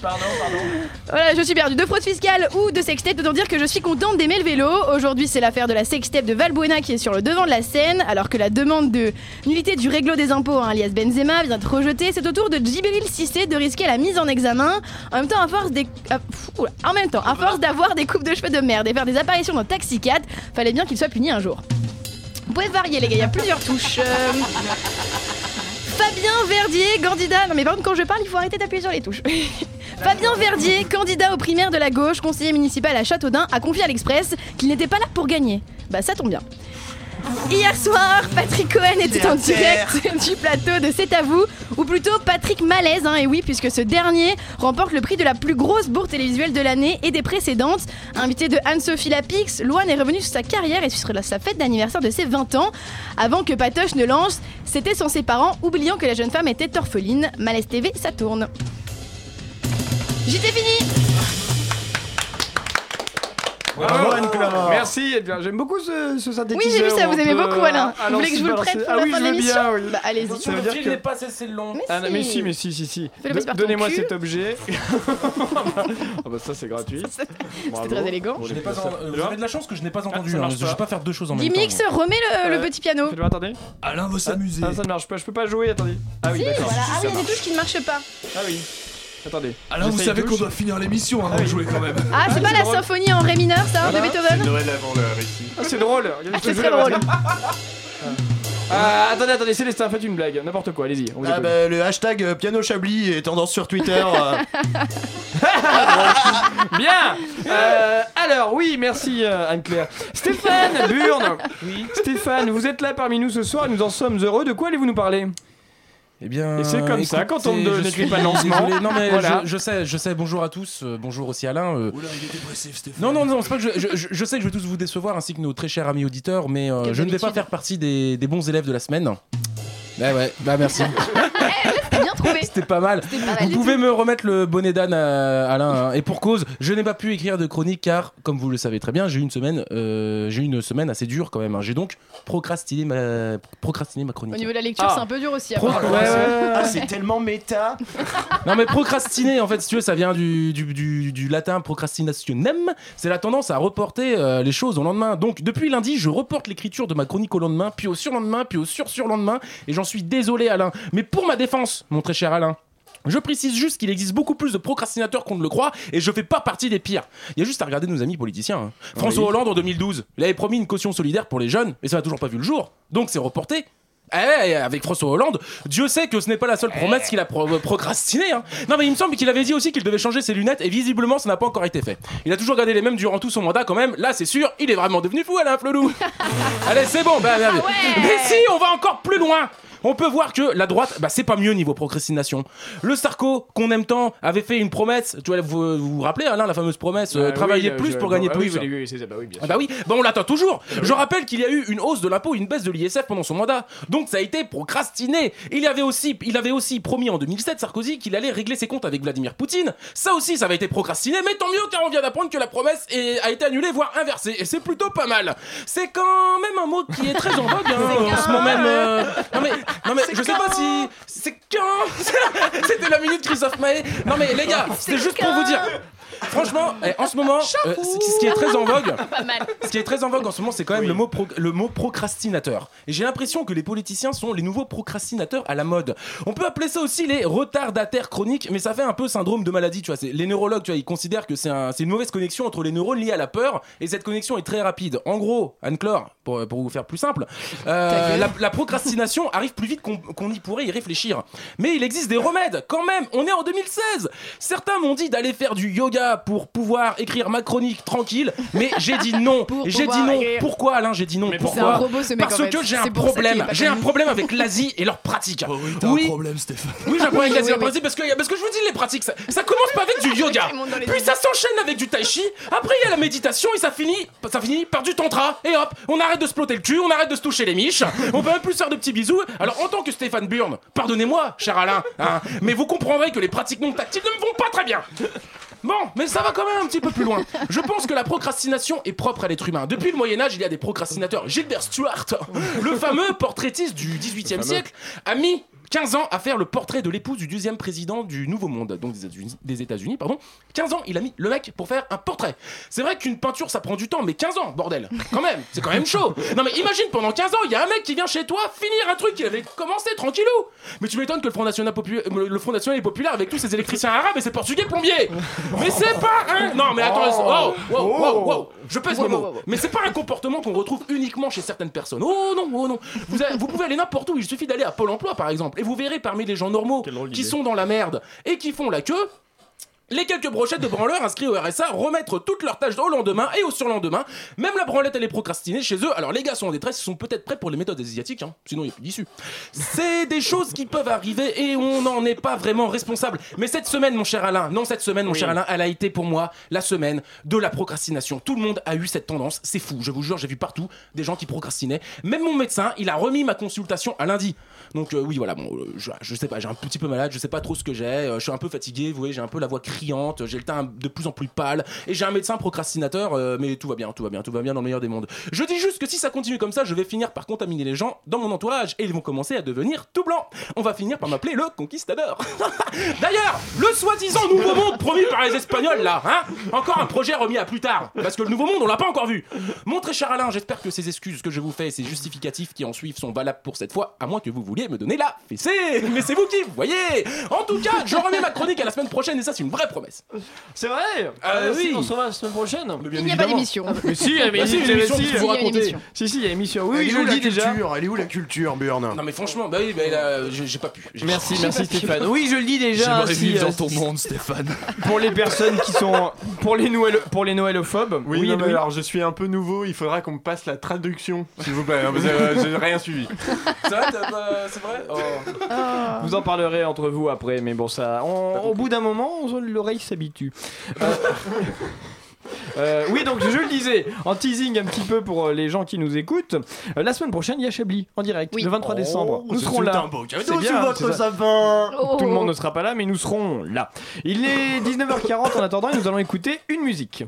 Pardon, pardon. Voilà, je suis perdu. De fraude fiscale ou de sextape, autant dire que je suis contente d'aimer le vélo. Aujourd'hui, c'est l'affaire de la sextape de Valbuena qui est sur le devant de la scène, alors que la demande de nullité du réglo des impôts, hein, alias Benzema, vient d'être rejetée. C'est au tour de Djibril Cissé de risquer la mise en examen. En même temps, à force des. À- pff, oula. En même temps, à force d'avoir des coupes de cheveux de merde et faire des apparitions dans Taxi 4, fallait bien qu'il soit puni un jour. Vous pouvez varier les gars, il y a plusieurs touches. Euh, Fabien Verdier, candidat. Non mais par contre quand je parle, il faut arrêter d'appuyer sur les touches. Fabien Verdier, candidat aux primaires de la gauche, conseiller municipal à Châteaudun, a confié à l'Express qu'il n'était pas là pour gagner. Bah ça tombe bien. Hier soir, Patrick Cohen était en direct du plateau de C'est à vous, ou plutôt Patrick Malaise, hein, et oui, puisque ce dernier remporte le prix de la plus grosse bourre télévisuelle de l'année et des précédentes. Invité de Anne-Sophie Lapix, Loane est revenu sur sa carrière et sur sa fête d'anniversaire de ses 20 ans. Avant que Patoche ne lance, c'était sans ses parents, oubliant que la jeune femme était orpheline. Malaise TV, ça tourne. Bravo. Merci, eh bien, j'aime beaucoup ce, ce synthétiseur. Oui, j'ai vu ça, vous aimez peut, beaucoup, Alain. euh, Vous voulez que je vous le prête pour ah la oui, fin de je veux l'émission bien, oui. Bah, allez-y. Ça veut dire Le que... n'est pas cessé long. Mais Ah, non, mais si. mais si, si, si. Donnez-moi cet objet. ah bah ça c'est gratuit. C'était très élégant. Euh, Vous avez de la chance que je n'ai pas entendu. hein. Je vais pas. pas faire deux choses en même temps. Gimmicks, remets le, le Euh, petit piano. Attendez. Alain va s'amuser. Ah, ça ne marche pas, je peux pas jouer, attendez. Ah oui, d'accord. Ah il y a des marche. touches qui ne marchent pas. Ah oui. Attendez. Alain, vous savez qu'on doit finir l'émission avant de jouer quand même. Ah, c'est pas la drôle. symphonie en ré mineur, ça, de. Beethoven Noël avant l'heure ici. Ah, c'est drôle. Ah, c'est très drôle. Ah, attendez, attendez, Célestin, faites une blague, n'importe quoi, allez-y. Ah bah, le hashtag euh, piano chablis est tendance sur Twitter. euh. Bien Euh, Alors, oui, merci euh, Anne-Claire. Stéphane Burne Oui. Stéphane, vous êtes là parmi nous ce soir et nous en sommes heureux. De quoi allez-vous nous parler? Eh bien, Et c'est comme ça, quand on ne je ne suis fait pas de lancement. Non mais Voilà. je, je sais, je sais. Bonjour à tous. euh, bonjour aussi Alain. euh. Oula, il est dépressif, Stéphane. Non non non, c'est pas que je, je- je- je sais que je vais tous vous décevoir ainsi que nos très chers amis auditeurs, mais euh, je ne vais pas faire partie des, des bons élèves de la semaine. Ouais ouais, bah merci. Trouvé. C'était pas mal. C'était pas mal Vous pouvez tout. me remettre le bonnet d'âne, euh, Alain. hein. Et pour cause, je n'ai pas pu écrire de chronique car, comme vous le savez très bien, j'ai eu une semaine, euh, j'ai eu une semaine assez dure quand même. hein. J'ai donc procrastiné ma, procrastiné ma chronique. Au niveau de la lecture, Ah. c'est un peu dur aussi. Pro- apparemment. ouais, ouais, ouais. Ah, c'est tellement méta. Non mais procrastiner en fait si tu veux ça vient du, du, du- du latin procrastinationem c'est la tendance à reporter euh, les choses au lendemain donc depuis lundi je reporte l'écriture de ma chronique au lendemain puis au surlendemain puis au sur surlendemain et j'en suis désolé Alain mais pour ma défense mon très cher Alain Je précise juste qu'il existe beaucoup plus de procrastinateurs qu'on ne le croit et je fais pas partie des pires. Il y a juste à regarder nos amis politiciens. hein. François Oui. Hollande en 2012, il avait promis une caution solidaire pour les jeunes et ça n'a toujours pas vu le jour. Donc c'est reporté. Eh, avec François Hollande, Dieu sait que ce n'est pas la seule promesse qu'il a pro- procrastinée. hein. Non mais il me semble qu'il avait dit aussi qu'il devait changer ses lunettes et visiblement ça n'a pas encore été fait. Il a toujours gardé les mêmes durant tout son mandat quand même. Là c'est sûr, il est vraiment devenu fou Alain Flelou. Allez c'est bon, bah, bah, mais si on va encore plus loin. On peut voir que la droite, bah, c'est pas mieux niveau procrastination. Le Sarko, qu'on aime tant, avait fait une promesse. Tu vois, vous vous, vous rappelez, Alain, la fameuse promesse euh, Ah oui, travailler euh, plus je- pour gagner ah plus. Oui, oui, ça, bah oui, bien Ah sûr. bah oui, bah on l'attend toujours. Je rappelle qu'il y a eu une hausse de l'impôt une baisse de l'ISF pendant son mandat. Donc ça a été procrastiné. Il y avait aussi, il avait aussi promis en 2007 Sarkozy qu'il allait régler ses comptes avec Vladimir Poutine. Ça aussi, ça avait été procrastiné, mais tant mieux car on vient d'apprendre que la promesse est- a été annulée voire inversée et c'est plutôt pas mal. C'est quand même un mot qui est très en vogue hein, en ce moment même. euh, Non mais, non mais je sais pas si c'est quand c'était la minute Christophe Maé. Non mais les gars, c'était juste pour vous dire. Franchement, eh, en ce moment, euh, ce qui- est très en vogue, Pas mal. ce qui est très en vogue en ce moment, c'est quand même le, mot pro- le mot procrastinateur. Et j'ai l'impression que les politiciens sont les nouveaux procrastinateurs à la mode. On peut appeler ça aussi les retardataires chroniques, mais ça fait un peu syndrome de maladie, tu vois. C'est- Les neurologues, tu vois, ils considèrent que c'est un- c'est une mauvaise connexion entre les neurones liés à la peur, et cette connexion est très rapide. En gros, Anne-Claire, pour, pour vous faire plus simple, euh, la, la procrastination arrive plus vite qu'on qu'on y pourrait y réfléchir. Mais il existe des remèdes, quand même. On est en 2016. Certains m'ont dit d'aller faire du yoga pour pouvoir écrire ma chronique tranquille, mais j'ai dit non. J'ai dit non. écrire. Pourquoi Alain J'ai dit non? Pourquoi? un robot, ce mec, Parce en fait. que j'ai un problème. J'ai un problème avec l'Asie et leurs pratiques. T'as oui. un problème, Stéphane. Oui, j'ai un problème avec l'Asie et leurs pratiques parce que, parce que je vous dis, les pratiques, ça, ça commence pas avec du yoga. Puis ça s'enchaîne avec du tai chi. Après, il y a la méditation et ça finit, ça finit par du tantra. Et hop, on arrête de se plotter le cul, on arrête de se toucher les miches. On peut même plus faire de petits bisous. Alors, en tant que Stéphane Burn, pardonnez-moi, cher Alain, hein, mais vous comprendrez que les pratiques non tactiles ne me vont pas très bien. Bon, mais ça va quand même un petit peu plus loin. Je pense que la procrastination est propre à l'être humain. Depuis le Moyen-Âge, il y a des procrastinateurs. Gilbert Stuart, le fameux portraitiste du 18e siècle, a mis 15 ans à faire le portrait de l'épouse du deuxième président du Nouveau Monde, donc des États-Unis- pardon. 15 ans, il a mis le mec pour faire un portrait. C'est vrai qu'une peinture, ça prend du temps, mais 15 ans, bordel. Quand même, c'est quand même chaud. Non mais imagine, pendant 15 ans, il y a un mec qui vient chez toi finir un truc qu'il avait commencé tranquillou? Mais tu m'étonnes que le Front National, le Front National est populaire avec tous ces électriciens arabes et ces portugais plombiers. Mais c'est pas un... Non mais attends, oh, wow, wow, wow. je pèse mes mots. Mais c'est pas un comportement qu'on retrouve uniquement chez certaines personnes. Oh non, oh non. Vous, avez- vous pouvez aller n'importe où, il suffit d'aller à Pôle emploi par exemple, et vous verrez parmi les gens normaux qui sont dans la merde et qui font la queue, les quelques brochettes de branleurs inscrits au RSA remettre toutes leurs tâches au lendemain et au surlendemain. Même la branlette, elle est procrastinée chez eux. Alors les gars sont en détresse, ils sont peut-être prêts pour les méthodes asiatiques, hein. sinon il n'y a plus d'issue. C'est des choses qui peuvent arriver et on n'en est pas vraiment responsable. Mais cette semaine, mon cher Alain, non, cette semaine, mon cher Alain, elle a été pour moi la semaine de la procrastination. Tout le monde a eu cette tendance, c'est fou, je vous jure, j'ai vu partout des gens qui procrastinaient. Même mon médecin, il a remis ma consultation à lundi. Donc euh, oui, voilà, bon, euh, je, je sais pas, j'ai un petit peu malade, je sais pas trop ce que j'ai, euh, je suis un peu fatigué, vous voyez, j'ai un peu la voix j'ai le teint de plus en plus pâle, et j'ai un médecin procrastinateur, euh, mais tout va bien, tout va bien, tout va bien dans le meilleur des mondes. Je dis juste que si ça continue comme ça, je vais finir par contaminer les gens dans mon entourage, et ils vont commencer à devenir tout blancs. On va finir par m'appeler le conquistador. D'ailleurs, le soi-disant nouveau monde promis par les Espagnols là, hein Encore un projet remis à plus tard, parce que le nouveau monde, on l'a pas encore vu. Mon très cher Alain, j'espère que ces excuses que je vous fais et ces justificatifs qui en suivent sont valables pour cette fois, à moins que vous vouliez me donner la fessée. Mais c'est vous qui voyez. En tout cas, je remets ma chronique à la semaine prochaine et ça, c'est une vraie promesse. C'est vrai? Euh, Si, oui. On se revoit la semaine prochaine Il n'y a pas d'émission. Mais si, il y a si, émission si, qui si, vous il y a une raconter. émission. Si, si, il y a une émission. Oui, Elle oui, est je vous le la dis déjà. culture? Elle est où la culture, Burn Non mais franchement, bah oui, bah, là, j'ai pas pu. J'ai- Merci, merci pas pu. Stéphane. Oui, je le dis déjà. J'aimerais si, vivre euh, dans ton monde, Stéphane. Pour les personnes qui sont. Pour les, Noël, pour les Noëlophobes. Oui, non, mais alors je suis un peu nouveau, il faudra qu'on me passe la traduction, s'il vous plaît. parce que, euh, J'ai rien suivi. C'est vrai, c'est vrai? Oh. Vous en parlerez entre vous après, mais bon, ça. au bout d'un moment, on- l'oreille s'habitue. Euh, euh, oui, donc je le disais, en teasing un petit peu pour euh, les gens qui nous écoutent, euh, la semaine prochaine, il y a Chablis en direct, le 23 décembre. Nous serons là. C'est bien, votre. Tout le monde ne sera pas là, mais nous serons là. Il est 19h40 en attendant et nous allons écouter une musique.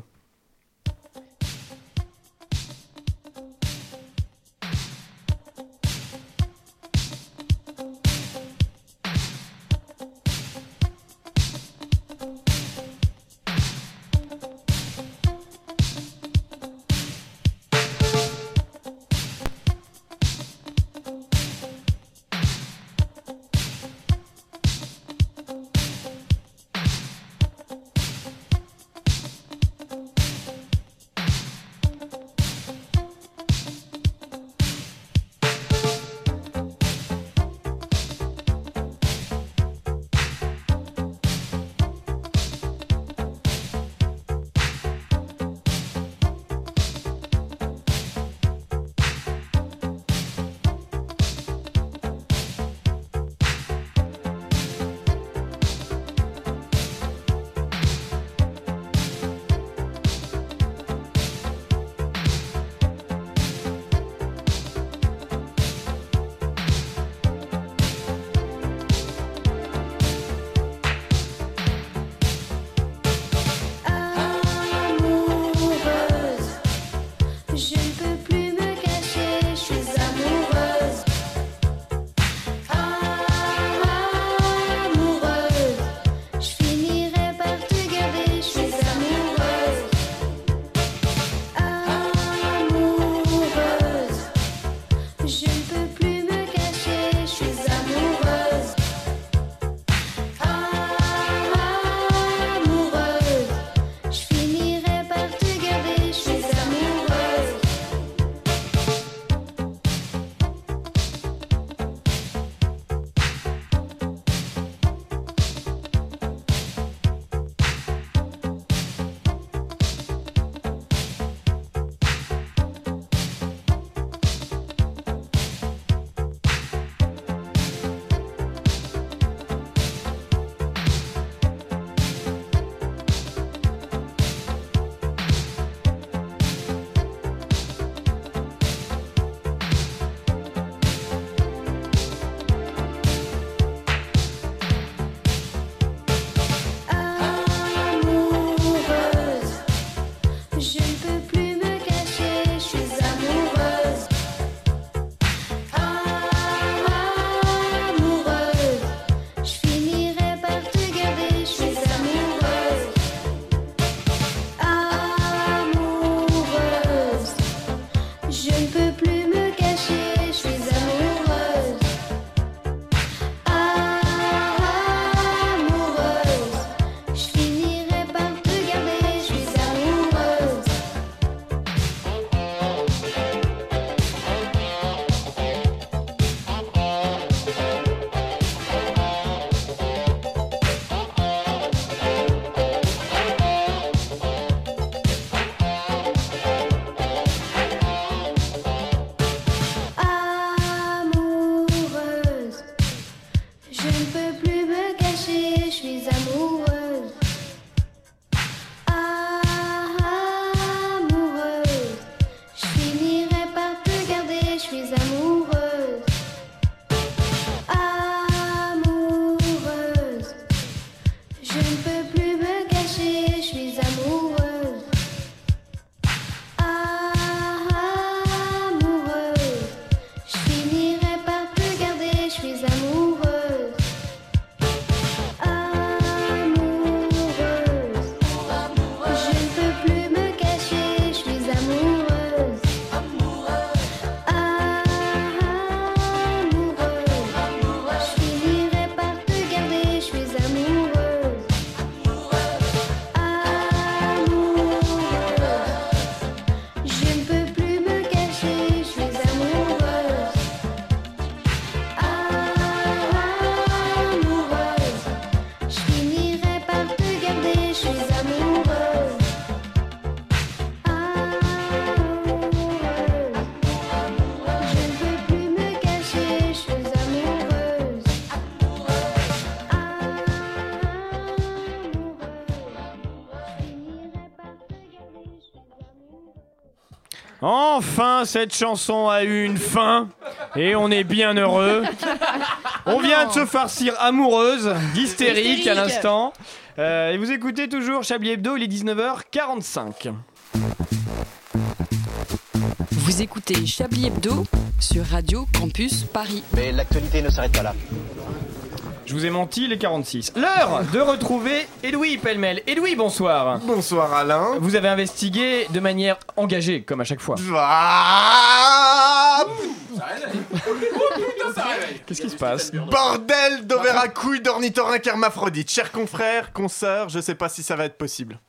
Enfin, cette chanson a eu une fin et on est bien heureux. On vient de se farcir amoureuse d'hystérique à l'instant. Euh, et vous écoutez toujours Chablis Hebdo, il est 19h45. Vous écoutez Chablis Hebdo sur Radio Campus Paris. Mais l'actualité ne s'arrête pas là. Je vous ai menti, les 46. L'heure de retrouver Edoui Pellemel. Edoui, bonsoir. Bonsoir Alain. Vous avez investigué de manière engagée, comme à chaque fois. Ah Qu'est-ce qui se passe? Bordel d'overacouille d'ornithorynque hermaphrodite. Chers confrères, consoeurs, je sais pas si ça va être possible.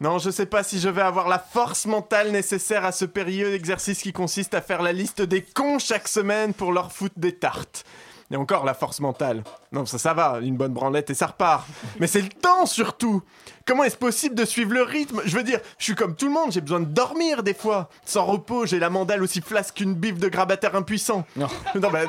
Non, je sais pas si je vais avoir la force mentale nécessaire à ce périlleux exercice qui consiste à faire la liste des cons chaque semaine pour leur foutre des tartes. Et encore la force mentale. Non, ça, ça va, une bonne branlette et ça repart. Mais c'est le temps surtout. Comment est-ce possible de suivre le rythme? Je veux dire, je suis comme tout le monde, j'ai besoin de dormir des fois. Sans repos, j'ai la mandale aussi flasque qu'une biffe de grabataire impuissant. Non. non, bah,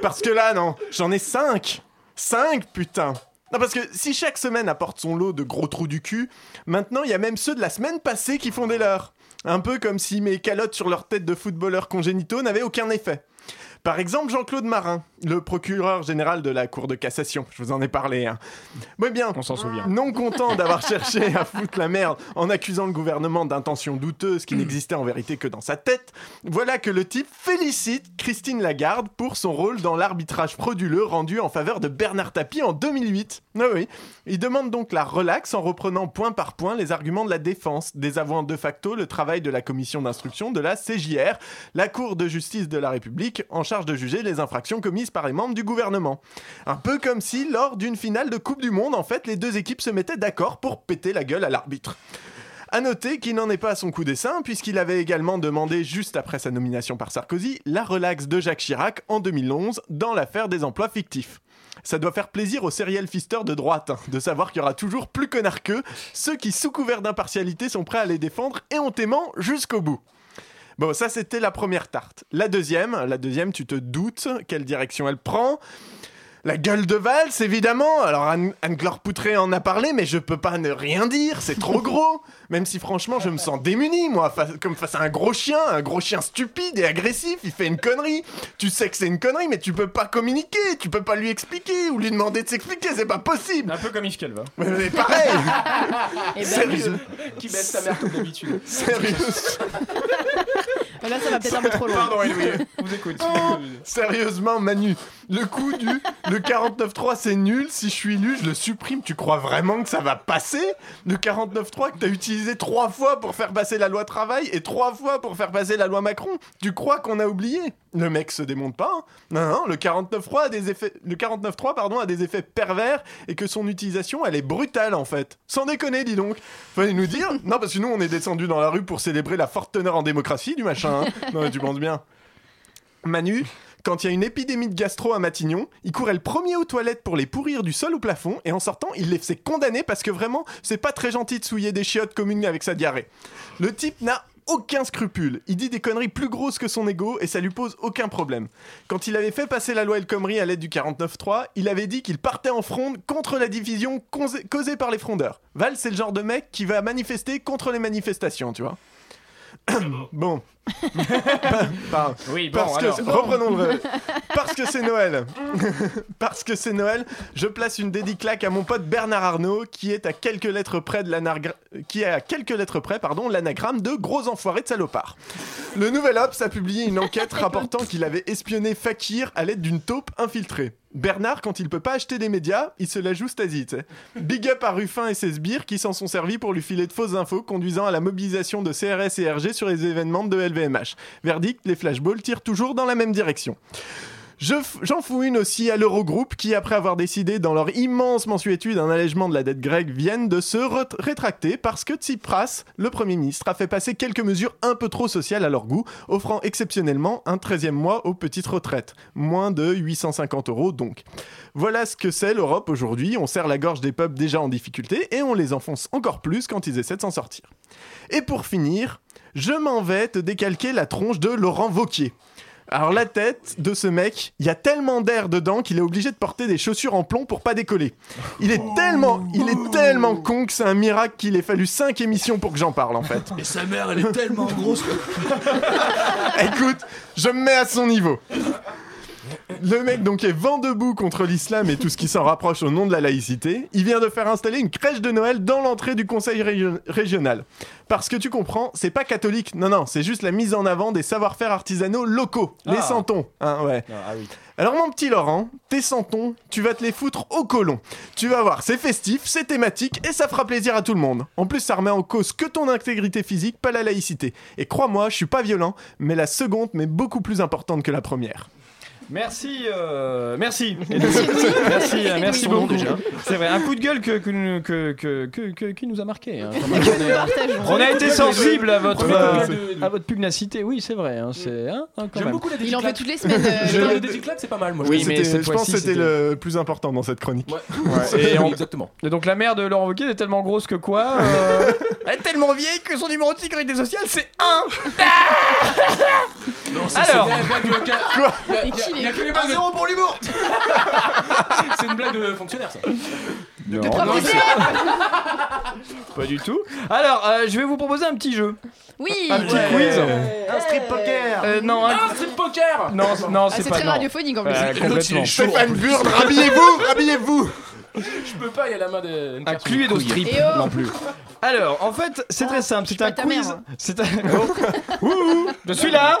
parce que là, non, j'en ai cinq. Cinq, putain. Non, parce que si chaque semaine apporte son lot de gros trous du cul, maintenant il y a même ceux de la semaine passée qui font des leurs. Un peu comme si mes calottes sur leur tête de footballeurs congénitaux n'avaient aucun effet. Par exemple, Jean-Claude Marin, le procureur général de la Cour de cassation. Je vous en ai parlé. Hein. Bon, bien. On s'en souvient. Non content d'avoir cherché à foutre la merde en accusant le gouvernement d'intentions douteuses qui n'existaient en vérité que dans sa tête, voilà que le type félicite Christine Lagarde pour son rôle dans l'arbitrage frauduleux rendu en faveur de Bernard Tapie en 2008. Ah oui. Il demande donc la relaxe en reprenant point par point les arguments de la défense, désavouant de facto le travail de la commission d'instruction de la CJR, la Cour de justice de la République, en charge de juger les infractions commises par les membres du gouvernement. Un peu comme si, lors d'une finale de Coupe du Monde, en fait, les deux équipes se mettaient d'accord pour péter la gueule à l'arbitre. À noter qu'il n'en est pas à son coup d'essaim, puisqu'il avait également demandé, juste après sa nomination par Sarkozy, la relaxe de Jacques Chirac en 2011 dans l'affaire des emplois fictifs. Ça doit faire plaisir aux serial fisteurs de droite hein, de savoir qu'il y aura toujours plus connards qu'eux, ceux qui, sous couvert d'impartialité, sont prêts à les défendre éhontément jusqu'au bout. Bon, ça c'était la première tarte. La deuxième, la deuxième, tu te doutes quelle direction elle prend. La gueule de valse, évidemment. Alors Anne- Anne-Claire Poutré en a parlé, mais je peux pas ne rien dire, c'est trop gros. Même si franchement, je me sens démuni, moi, face- comme face à un gros chien, un gros chien stupide et agressif, il fait une connerie. Tu sais que c'est une connerie, mais tu peux pas communiquer, tu peux pas lui expliquer ou lui demander de s'expliquer, c'est pas possible. Un peu comme Yves Calva. Mais, mais pareil. Eh ben, Sérieux. Qui baisse ta mère comme d'habitude. Sérieux. Là, ça va peut-être un peu trop loin. Pardon, Elouis, on vous écoute. Oh, sérieusement, Manu, le coup du le 49.3 c'est nul, si je suis élu, je le supprime. Tu crois vraiment que ça va passer? Le 49.3 que t'as utilisé trois fois pour faire passer la loi travail et trois fois pour faire passer la loi Macron Tu crois qu'on a oublié? Le mec se démonte pas. hein. Non, non, le 49.3 a des effets, le 49.3 pardon a des effets pervers et que son utilisation elle est brutale en fait. Sans déconner, dis donc. Fallait nous dire. Non, parce que nous on est descendu dans la rue pour célébrer la forte teneur en démocratie du machin. hein. Non, mais tu penses bien. Manu, quand il y a une épidémie de gastro à Matignon, il courait le premier aux toilettes pour les pourrir du sol au plafond et en sortant, il les faisait condamner parce que vraiment, c'est pas très gentil de souiller des chiottes communes avec sa diarrhée. Le type n'a aucun scrupule. Il dit des conneries plus grosses que son ego et ça lui pose aucun problème. Quand il avait fait passer la loi El Khomri à l'aide du 49.3, il avait dit qu'il partait en fronde contre la division causée causée par les frondeurs. Val, c'est le genre de mec qui va manifester contre les manifestations, tu vois. bon. Pardon. Oui, bon, Parce que, reprenons le. Parce que c'est Noël. Parce que c'est Noël, je place une dédiclaque à mon pote Bernard Arnault, qui est à quelques lettres près de l'anagra- qui est à quelques lettres près, pardon, l'anagramme de gros enfoirés de salopards. Le Nouvel Obs a publié une enquête rapportant qu'il avait espionné Fakir à l'aide d'une taupe infiltrée. Bernard, quand il peut pas acheter des médias, il se la joue Stasi. Big up à Ruffin et ses sbires qui s'en sont servis pour lui filer de fausses infos conduisant à la mobilisation de CRS et RG sur les événements de LVMH. Verdict, les flashballs tirent toujours dans la même direction. J'en fous une aussi à l'Eurogroupe qui, après avoir décidé dans leur immense mensuétude un allègement de la dette grecque, viennent de se rétracter parce que Tsipras, le Premier ministre, a fait passer quelques mesures un peu trop sociales à leur goût, offrant exceptionnellement un 13e mois aux petites retraites. Moins de 850 euros donc. Voilà ce que c'est l'Europe aujourd'hui. On serre la gorge des peuples déjà en difficulté et on les enfonce encore plus quand ils essaient de s'en sortir. Et pour finir, je m'en vais te décalquer la tronche de Laurent Vauquier. Alors la tête de ce mec, il y a tellement d'air dedans qu'il est obligé de porter des chaussures en plomb pour pas décoller. Il est tellement, il est tellement con que c'est un miracle qu'il ait fallu 5 émissions pour que j'en parle en fait. Et sa mère, elle est tellement grosse que. Écoute, je me mets à son niveau. Le mec donc est vent debout contre l'islam et tout ce qui s'en rapproche au nom de la laïcité. Il vient de faire installer une crèche de Noël dans l'entrée du conseil région- régional. Parce que tu comprends, c'est pas catholique. Non non, c'est juste la mise en avant des savoir-faire artisanaux locaux, les Ah. santons. Hein, ouais. Ah oui. Alors mon petit Laurent, tes santons, tu vas te les foutre au colon. Tu vas voir, c'est festif, c'est thématique et ça fera plaisir à tout le monde. En plus, ça remet en cause que ton intégrité physique, pas la laïcité. Et crois-moi, je suis pas violent, mais la seconde m'est beaucoup plus importante que la première. Merci, euh, merci. merci, euh, merci beaucoup. déjà. C'est vrai, un coup de gueule que, que, nous- que, que, que- que- qui nous a marqué. hein, quand même. Que on, a été sensible à votre, euh, à votre pugnacité. Oui, c'est vrai. Hein, c'est, hein, hein, quand J'aime même. beaucoup la Il en fait toutes les semaines. euh, Je- Le déciclade, c'est pas mal, moi. Oui, je mais C'était- cette je pense fois-ci, que c'était le plus important dans cette chronique. Ouais, et, on- Exactement. et donc la mère de Laurent Wauquiez est tellement grosse que quoi euh, Elle est tellement vieille que son numéro de sécurité sociale c'est 1 Non, c'est- Alors. de- Quoi Il y a- Et il y a- qui il y a que les blagues de- Zéro pour l'humour C'est une blague de fonctionnaire, ça. Non, non, c'est- pas du tout. Alors, euh, je vais vous proposer un petit jeu. Oui. Un petit Ouais. quiz. Un strip poker Euh, non, un- Ah, strip poker non, non, Ah, c'est c'est pas très non. radiophonique en plus. Euh, complètement. Stéphane Burn, rhabillez-vous, rhabillez-vous Je peux pas, il y a la main de. Un cluedo strip oh non plus. Alors, en fait, c'est très simple. C'est un quiz. C'est un. Oh. Ouh, je suis là.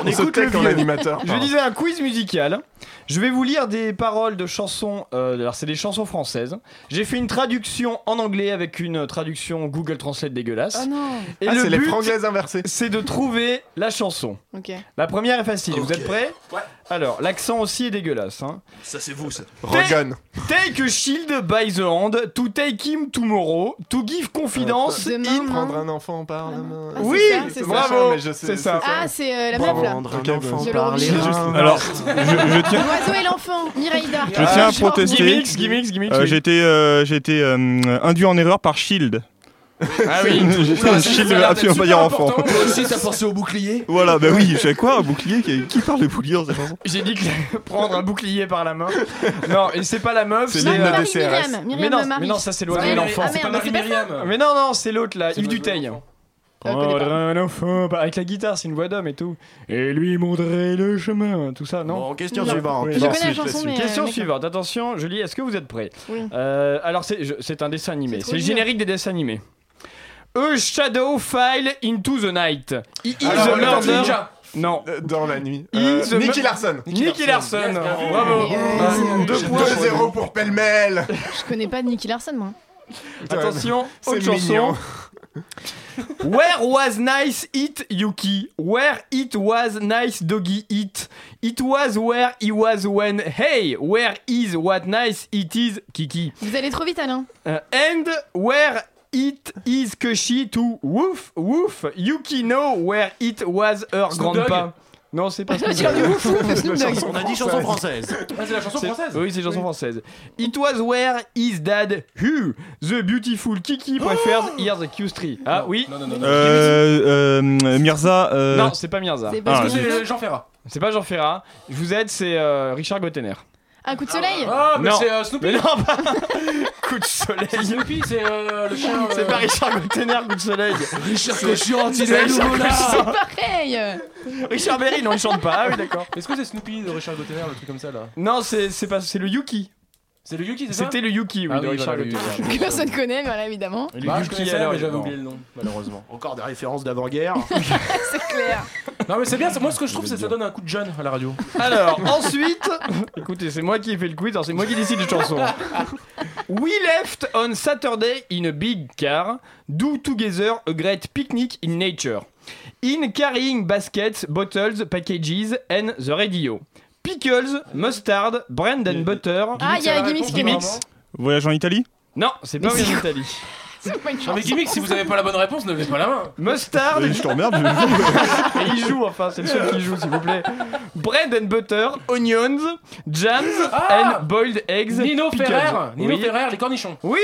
On écoute le vieux. l'animateur. Je disais un quiz musical. Je vais vous lire des paroles de chansons. euh, alors, c'est des chansons françaises. J'ai fait une traduction en anglais avec une traduction Google Translate dégueulasse. Oh non. Et Ah, le c'est les but, franglaises inversées. c'est de trouver la chanson. Ok. La première est facile. Vous êtes prêts Ouais. Alors, l'accent aussi est dégueulasse. Hein. Ça, c'est vous, ça. Rogan. Take a shield by the hand to take him tomorrow to give confidence Demain, in. Prendre un enfant par la main. Ah, Oui, c'est ça, c'est ça. bravo. mais je sais- C'est ça. Ah, c'est euh, la meuf là. Prendre un enfant par les reins. Alors, je, je tiens, L'oiseau et l'enfant. Miraïda. je tiens à genre, protester. Gimmicks, gimmicks, gimmicks. Euh, été, euh, j'ai été euh, induit en erreur par Shield. Ah oui. Fait un Shield, absolument pas dire enfant. Toi aussi, t'as pensé au bouclier Voilà, bah oui, je sais quoi, un bouclier qui, qui parle de bouclier dans cette chanson J'ai dit que prendre un bouclier par la main. Non, et c'est pas la meuf, C'est l'hymne euh, de CRS. Mais non, Marie. mais non, ça c'est Ah, l'oiseau et l'enfant. ah, C'est pas Marie. Myriam. Mais non, non, c'est l'autre là, Yves Duteil. Prendre pas. un enfant, bah, avec la guitare, c'est une voix d'homme et tout. Et lui montrer le chemin, tout ça, non Bon, question Non. suivante. Oui. Je Bon, connais la suite, chanson, la mais. Question euh, suivante, attention, je lis, est-ce que vous êtes prêts? Oui. Euh, Alors c'est je- c'est un dessin animé, C'est trop c'est le dur. générique des dessins animés. A Shadow File into the Night. He is Alors, a le murder. ninja. Non. Euh, Dans la nuit. Euh, is Nicky Larson. Nicky Larson. Yes, bien vu. Bravo. Euh, Deux points. 2-0 pour pêle-mêle. Je connais pas Nicky Larson, moi. Attention, C'est autre chanson. mignon. Where was nice it Yuki? Where it was nice doggy it? It was where he was when hey, where is what nice it is Kiki? Vous allez trop vite, Alain. Uh, and where it is Kushi to woof woof Yuki know where it was her grandpa. Non, c'est pas Snoop Dogg. On a dit chanson française. Ah, c'est la chanson française Oui, c'est chanson française. It was where his dad who? The beautiful Kiki prefers here the Q3. Ah oui. Non, non, non. Euh, euh, Mirza. euh, Non, c'est pas Mirza. C'est Ah, parce que C'est c'est Jean Ferrat. C'est pas Jean Ferrat. Je vous aide, c'est Richard Gottener. Un coup de soleil. Ah, mais Non. c'est euh, Snoopy Mais non, pas coup de soleil. C'est Snoopy, c'est euh, le chien. C'est euh, pas Richard Gottener, coup de soleil. Richard c'est il est Richard nouveau là C'est pareil. Richard Berry, non, il chante pas. Ah oui, d'accord. Est-ce que c'est Snoopy de Richard Gottener, le truc comme ça là? Non, c'est c'est pas, c'est le Yuki. C'est le Yuki, c'est ça? C'était le Yuki, oui, Ah de oui, Richard voilà, le Gottener. Yuki. Que personne connaît, mais voilà, évidemment. Le Bah, je Yuki, connaissais, alors, mais j'avais oublié le nom, malheureusement. Encore des références d'avant-guerre. C'est clair. Non, mais c'est bien, moi ce que je trouve, c'est que ça donne un coup de jeune à la radio. Alors, ensuite, écoutez, c'est moi qui ai fait le quiz, alors c'est moi qui décide des chansons. We left on Saturday in a big car, do together a great picnic in nature. In carrying baskets, bottles, packages and the radio. Pickles, mustard, bread and butter. Ah, il y a est mort. Gimmicks. Voyage en Italie? Non, c'est pas Mais en Italie. C'est pas une Non, mais gimmick, si vous avez pas la bonne réponse, ne levez pas la main. Mustard. Je t'emmerde, je. Et il joue, enfin, c'est le seul qui joue, s'il vous plaît. Bread and butter, onions, jams Ah and boiled eggs. Nino pickles. Ferrer, Nino oui. Ferrer, les cornichons. Oui,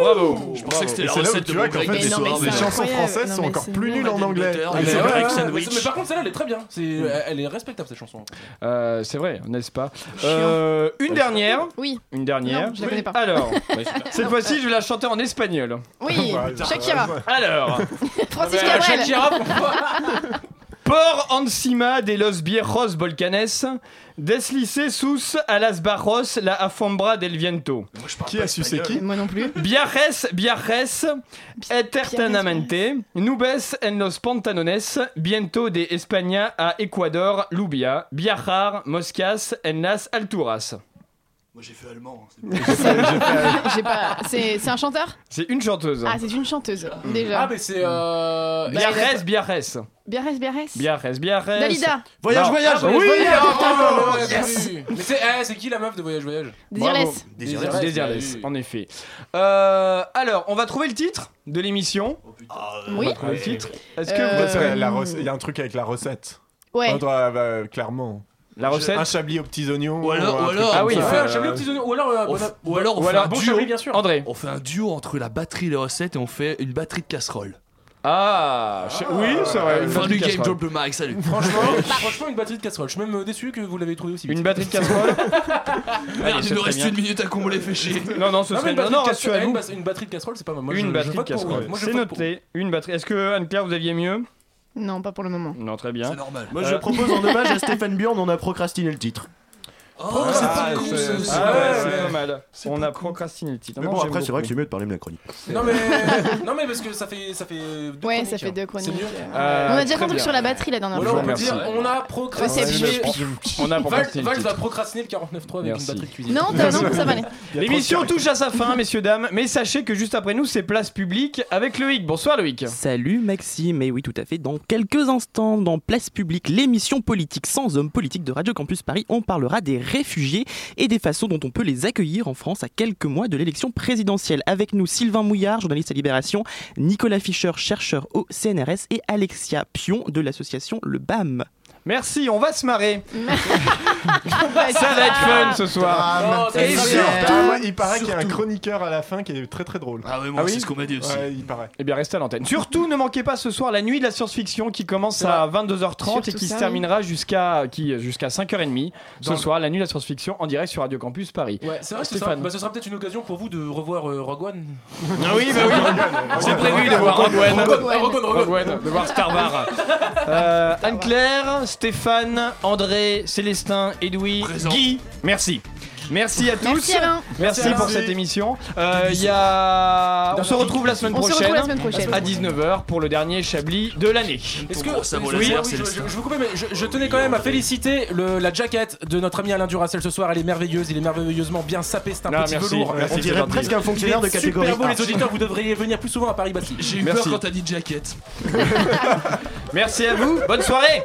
bravo. Je pensais que c'était la recette de vois mon qu'en fait, Mais les, mais chansons françaises Non, sont mais encore plus nul. nulles en anglais. butter, Mais, mais par contre, celle-là, elle est très bien. C'est, elle est respectable cette chanson. Euh, c'est vrai, n'est-ce pas? Euh, Une dernière. Oui. Une dernière. Je la connais pas. Alors, cette fois-ci, je vais la chanter en espagnol. Oui. Shakira. Alors, Francis Cabrel. Shakira, pourquoi por encima de los viejos volcanes, deslice sus a las barros la afombra del viento. Qui a su c'est qui Moi non plus. Viajes, viajes, eternamente, nubes en los pantanones, viento de España a Ecuador, Lubia, viajar, moscas en las alturas. Moi j'ai fait allemand. J'ai pas. C'est c'est un chanteur? C'est une chanteuse. Ah, c'est une chanteuse. Déjà. Ah, mais c'est. Euh... Biarres, Biarres. Biarres, Biarres. Biarres, Biarres. Dalida. Voyage, voyage. Ah, oui, ah, yes. Mais c'est, c'est qui la meuf de Voyage Voyage? Désirless, Désirless, oui. en effet. Euh, alors, on va trouver le titre de l'émission? On Oui. va trouver le titre. Est-ce que Euh, vous Il y a un truc avec la recette. Ouais. On bah, clairement. La recette Un chablis aux petits oignons. Ou alors- ou Ah oui, Ouais, fait, un chablis aux petits oignons. Ou alors, euh, On bon, f- Ou alors on Ou fait alors un bon duo. chablis, bien sûr. André. On fait un duo entre la batterie et les recettes et on fait une batterie de casserole. Ah, je- oui, c'est vrai. Une Fin batterie du de game, casserole. Joe Mike, salut. Franchement, franchement, une batterie de casserole. Je suis même euh, déçu que vous l'avez trouvé aussi vite. Une batterie de casserole Merde, il nous reste bien. une minute à combler, fait chier. Non, non, ce Non, serait une non, batterie, non, de casserole, rassurez-vous. une, batterie de casserole, c'est pas mal. Moi, Une je- batterie je de casserole. C'est noté. Une batterie. Est-ce que Anne-Claire, vous aviez mieux? Non, pas pour le moment. Non, très bien. C'est normal. Moi je Euh, propose en hommage à Stéphane Burn, on a procrastiné le titre. Oh, Ah, c'est pas con c'est- ça aussi. Ah ouais, ouais, c'est pas mal. On a procrastiné le titre. Mais Non, bon, après, c'est vrai que c'est mieux de parler de la chronique. Non mais non mais parce que ça fait ça fait deux Ouais, chroniques, ça fait hein. deux chroniques. Mieux. Euh, on a déjà un truc sur la batterie la dernière fois. alors on peut dire on a procrastiné. On a procrastiné le Val va procrastiner le 49.3 avec une batterie de cuisine. Non, non, ça va aller. L'émission touche à sa fin, messieurs, dames, mais sachez que juste après nous, c'est place publique avec Loïc. Bonsoir Loïc. Salut Maxime, et oui tout à fait, dans quelques instants dans Place Publique, l'émission politique sans hommes politiques de Radio Campus Paris, on parlera des réfugiés et des façons dont on peut les accueillir en France à quelques mois de l'élection présidentielle. Avec nous Sylvain Mouillard, journaliste à Libération, Nicolas Fischer, chercheur au CNRS et Alexia Pion de l'association Le BAM. Merci, on va se marrer. Ça va être fun ce soir. Et Et surtout, surtout- il paraît qu'il y a un chroniqueur à la fin qui est très très drôle. Ah ouais, moi, Ah c'est oui ce qu'on m'a dit aussi. Ouais, il paraît. Eh bien, restez à l'antenne. Surtout, ne manquez pas ce soir la nuit de la science-fiction qui commence à 22h30 et qui ça, se terminera jusqu'à qui jusqu'à 5h30 ce Dans- soir. La nuit de la science-fiction en direct sur Radio Campus Paris. Ouais, c'est vrai que ce sera, Stéphane. bah, ce sera peut-être une occasion pour vous de revoir euh, Rogue One. Ah oui, bah oui. C'est prévu de voir Rogue One. Rogue. One, de voir Star Wars. Euh, Anne-Claire, Stéphane, André, Célestin, Edoui, Présent. Guy, merci. Merci à tous. Merci, Alain. Merci Merci, pour Alain. cette émission. Euh, il y a... On se retrouve la semaine On se prochaine. retrouve la semaine prochaine. À 19h pour le dernier Chablis de l'année. Est-ce que Oui. oui, je, je- vous coupe, mais je, je tenais quand même à féliciter le- la jaquette de notre ami Alain Duracel ce soir. Elle est merveilleuse, il est merveilleusement bien sapé, c'est un Ah, petit merci, velours. merci, On dirait c'est presque un fonctionnaire de catégorie Super beau, les auditeurs, vous devriez venir plus souvent à Paris Bastille. J'ai eu peur quand t'as dit jacket. Merci à vous. Bonne soirée.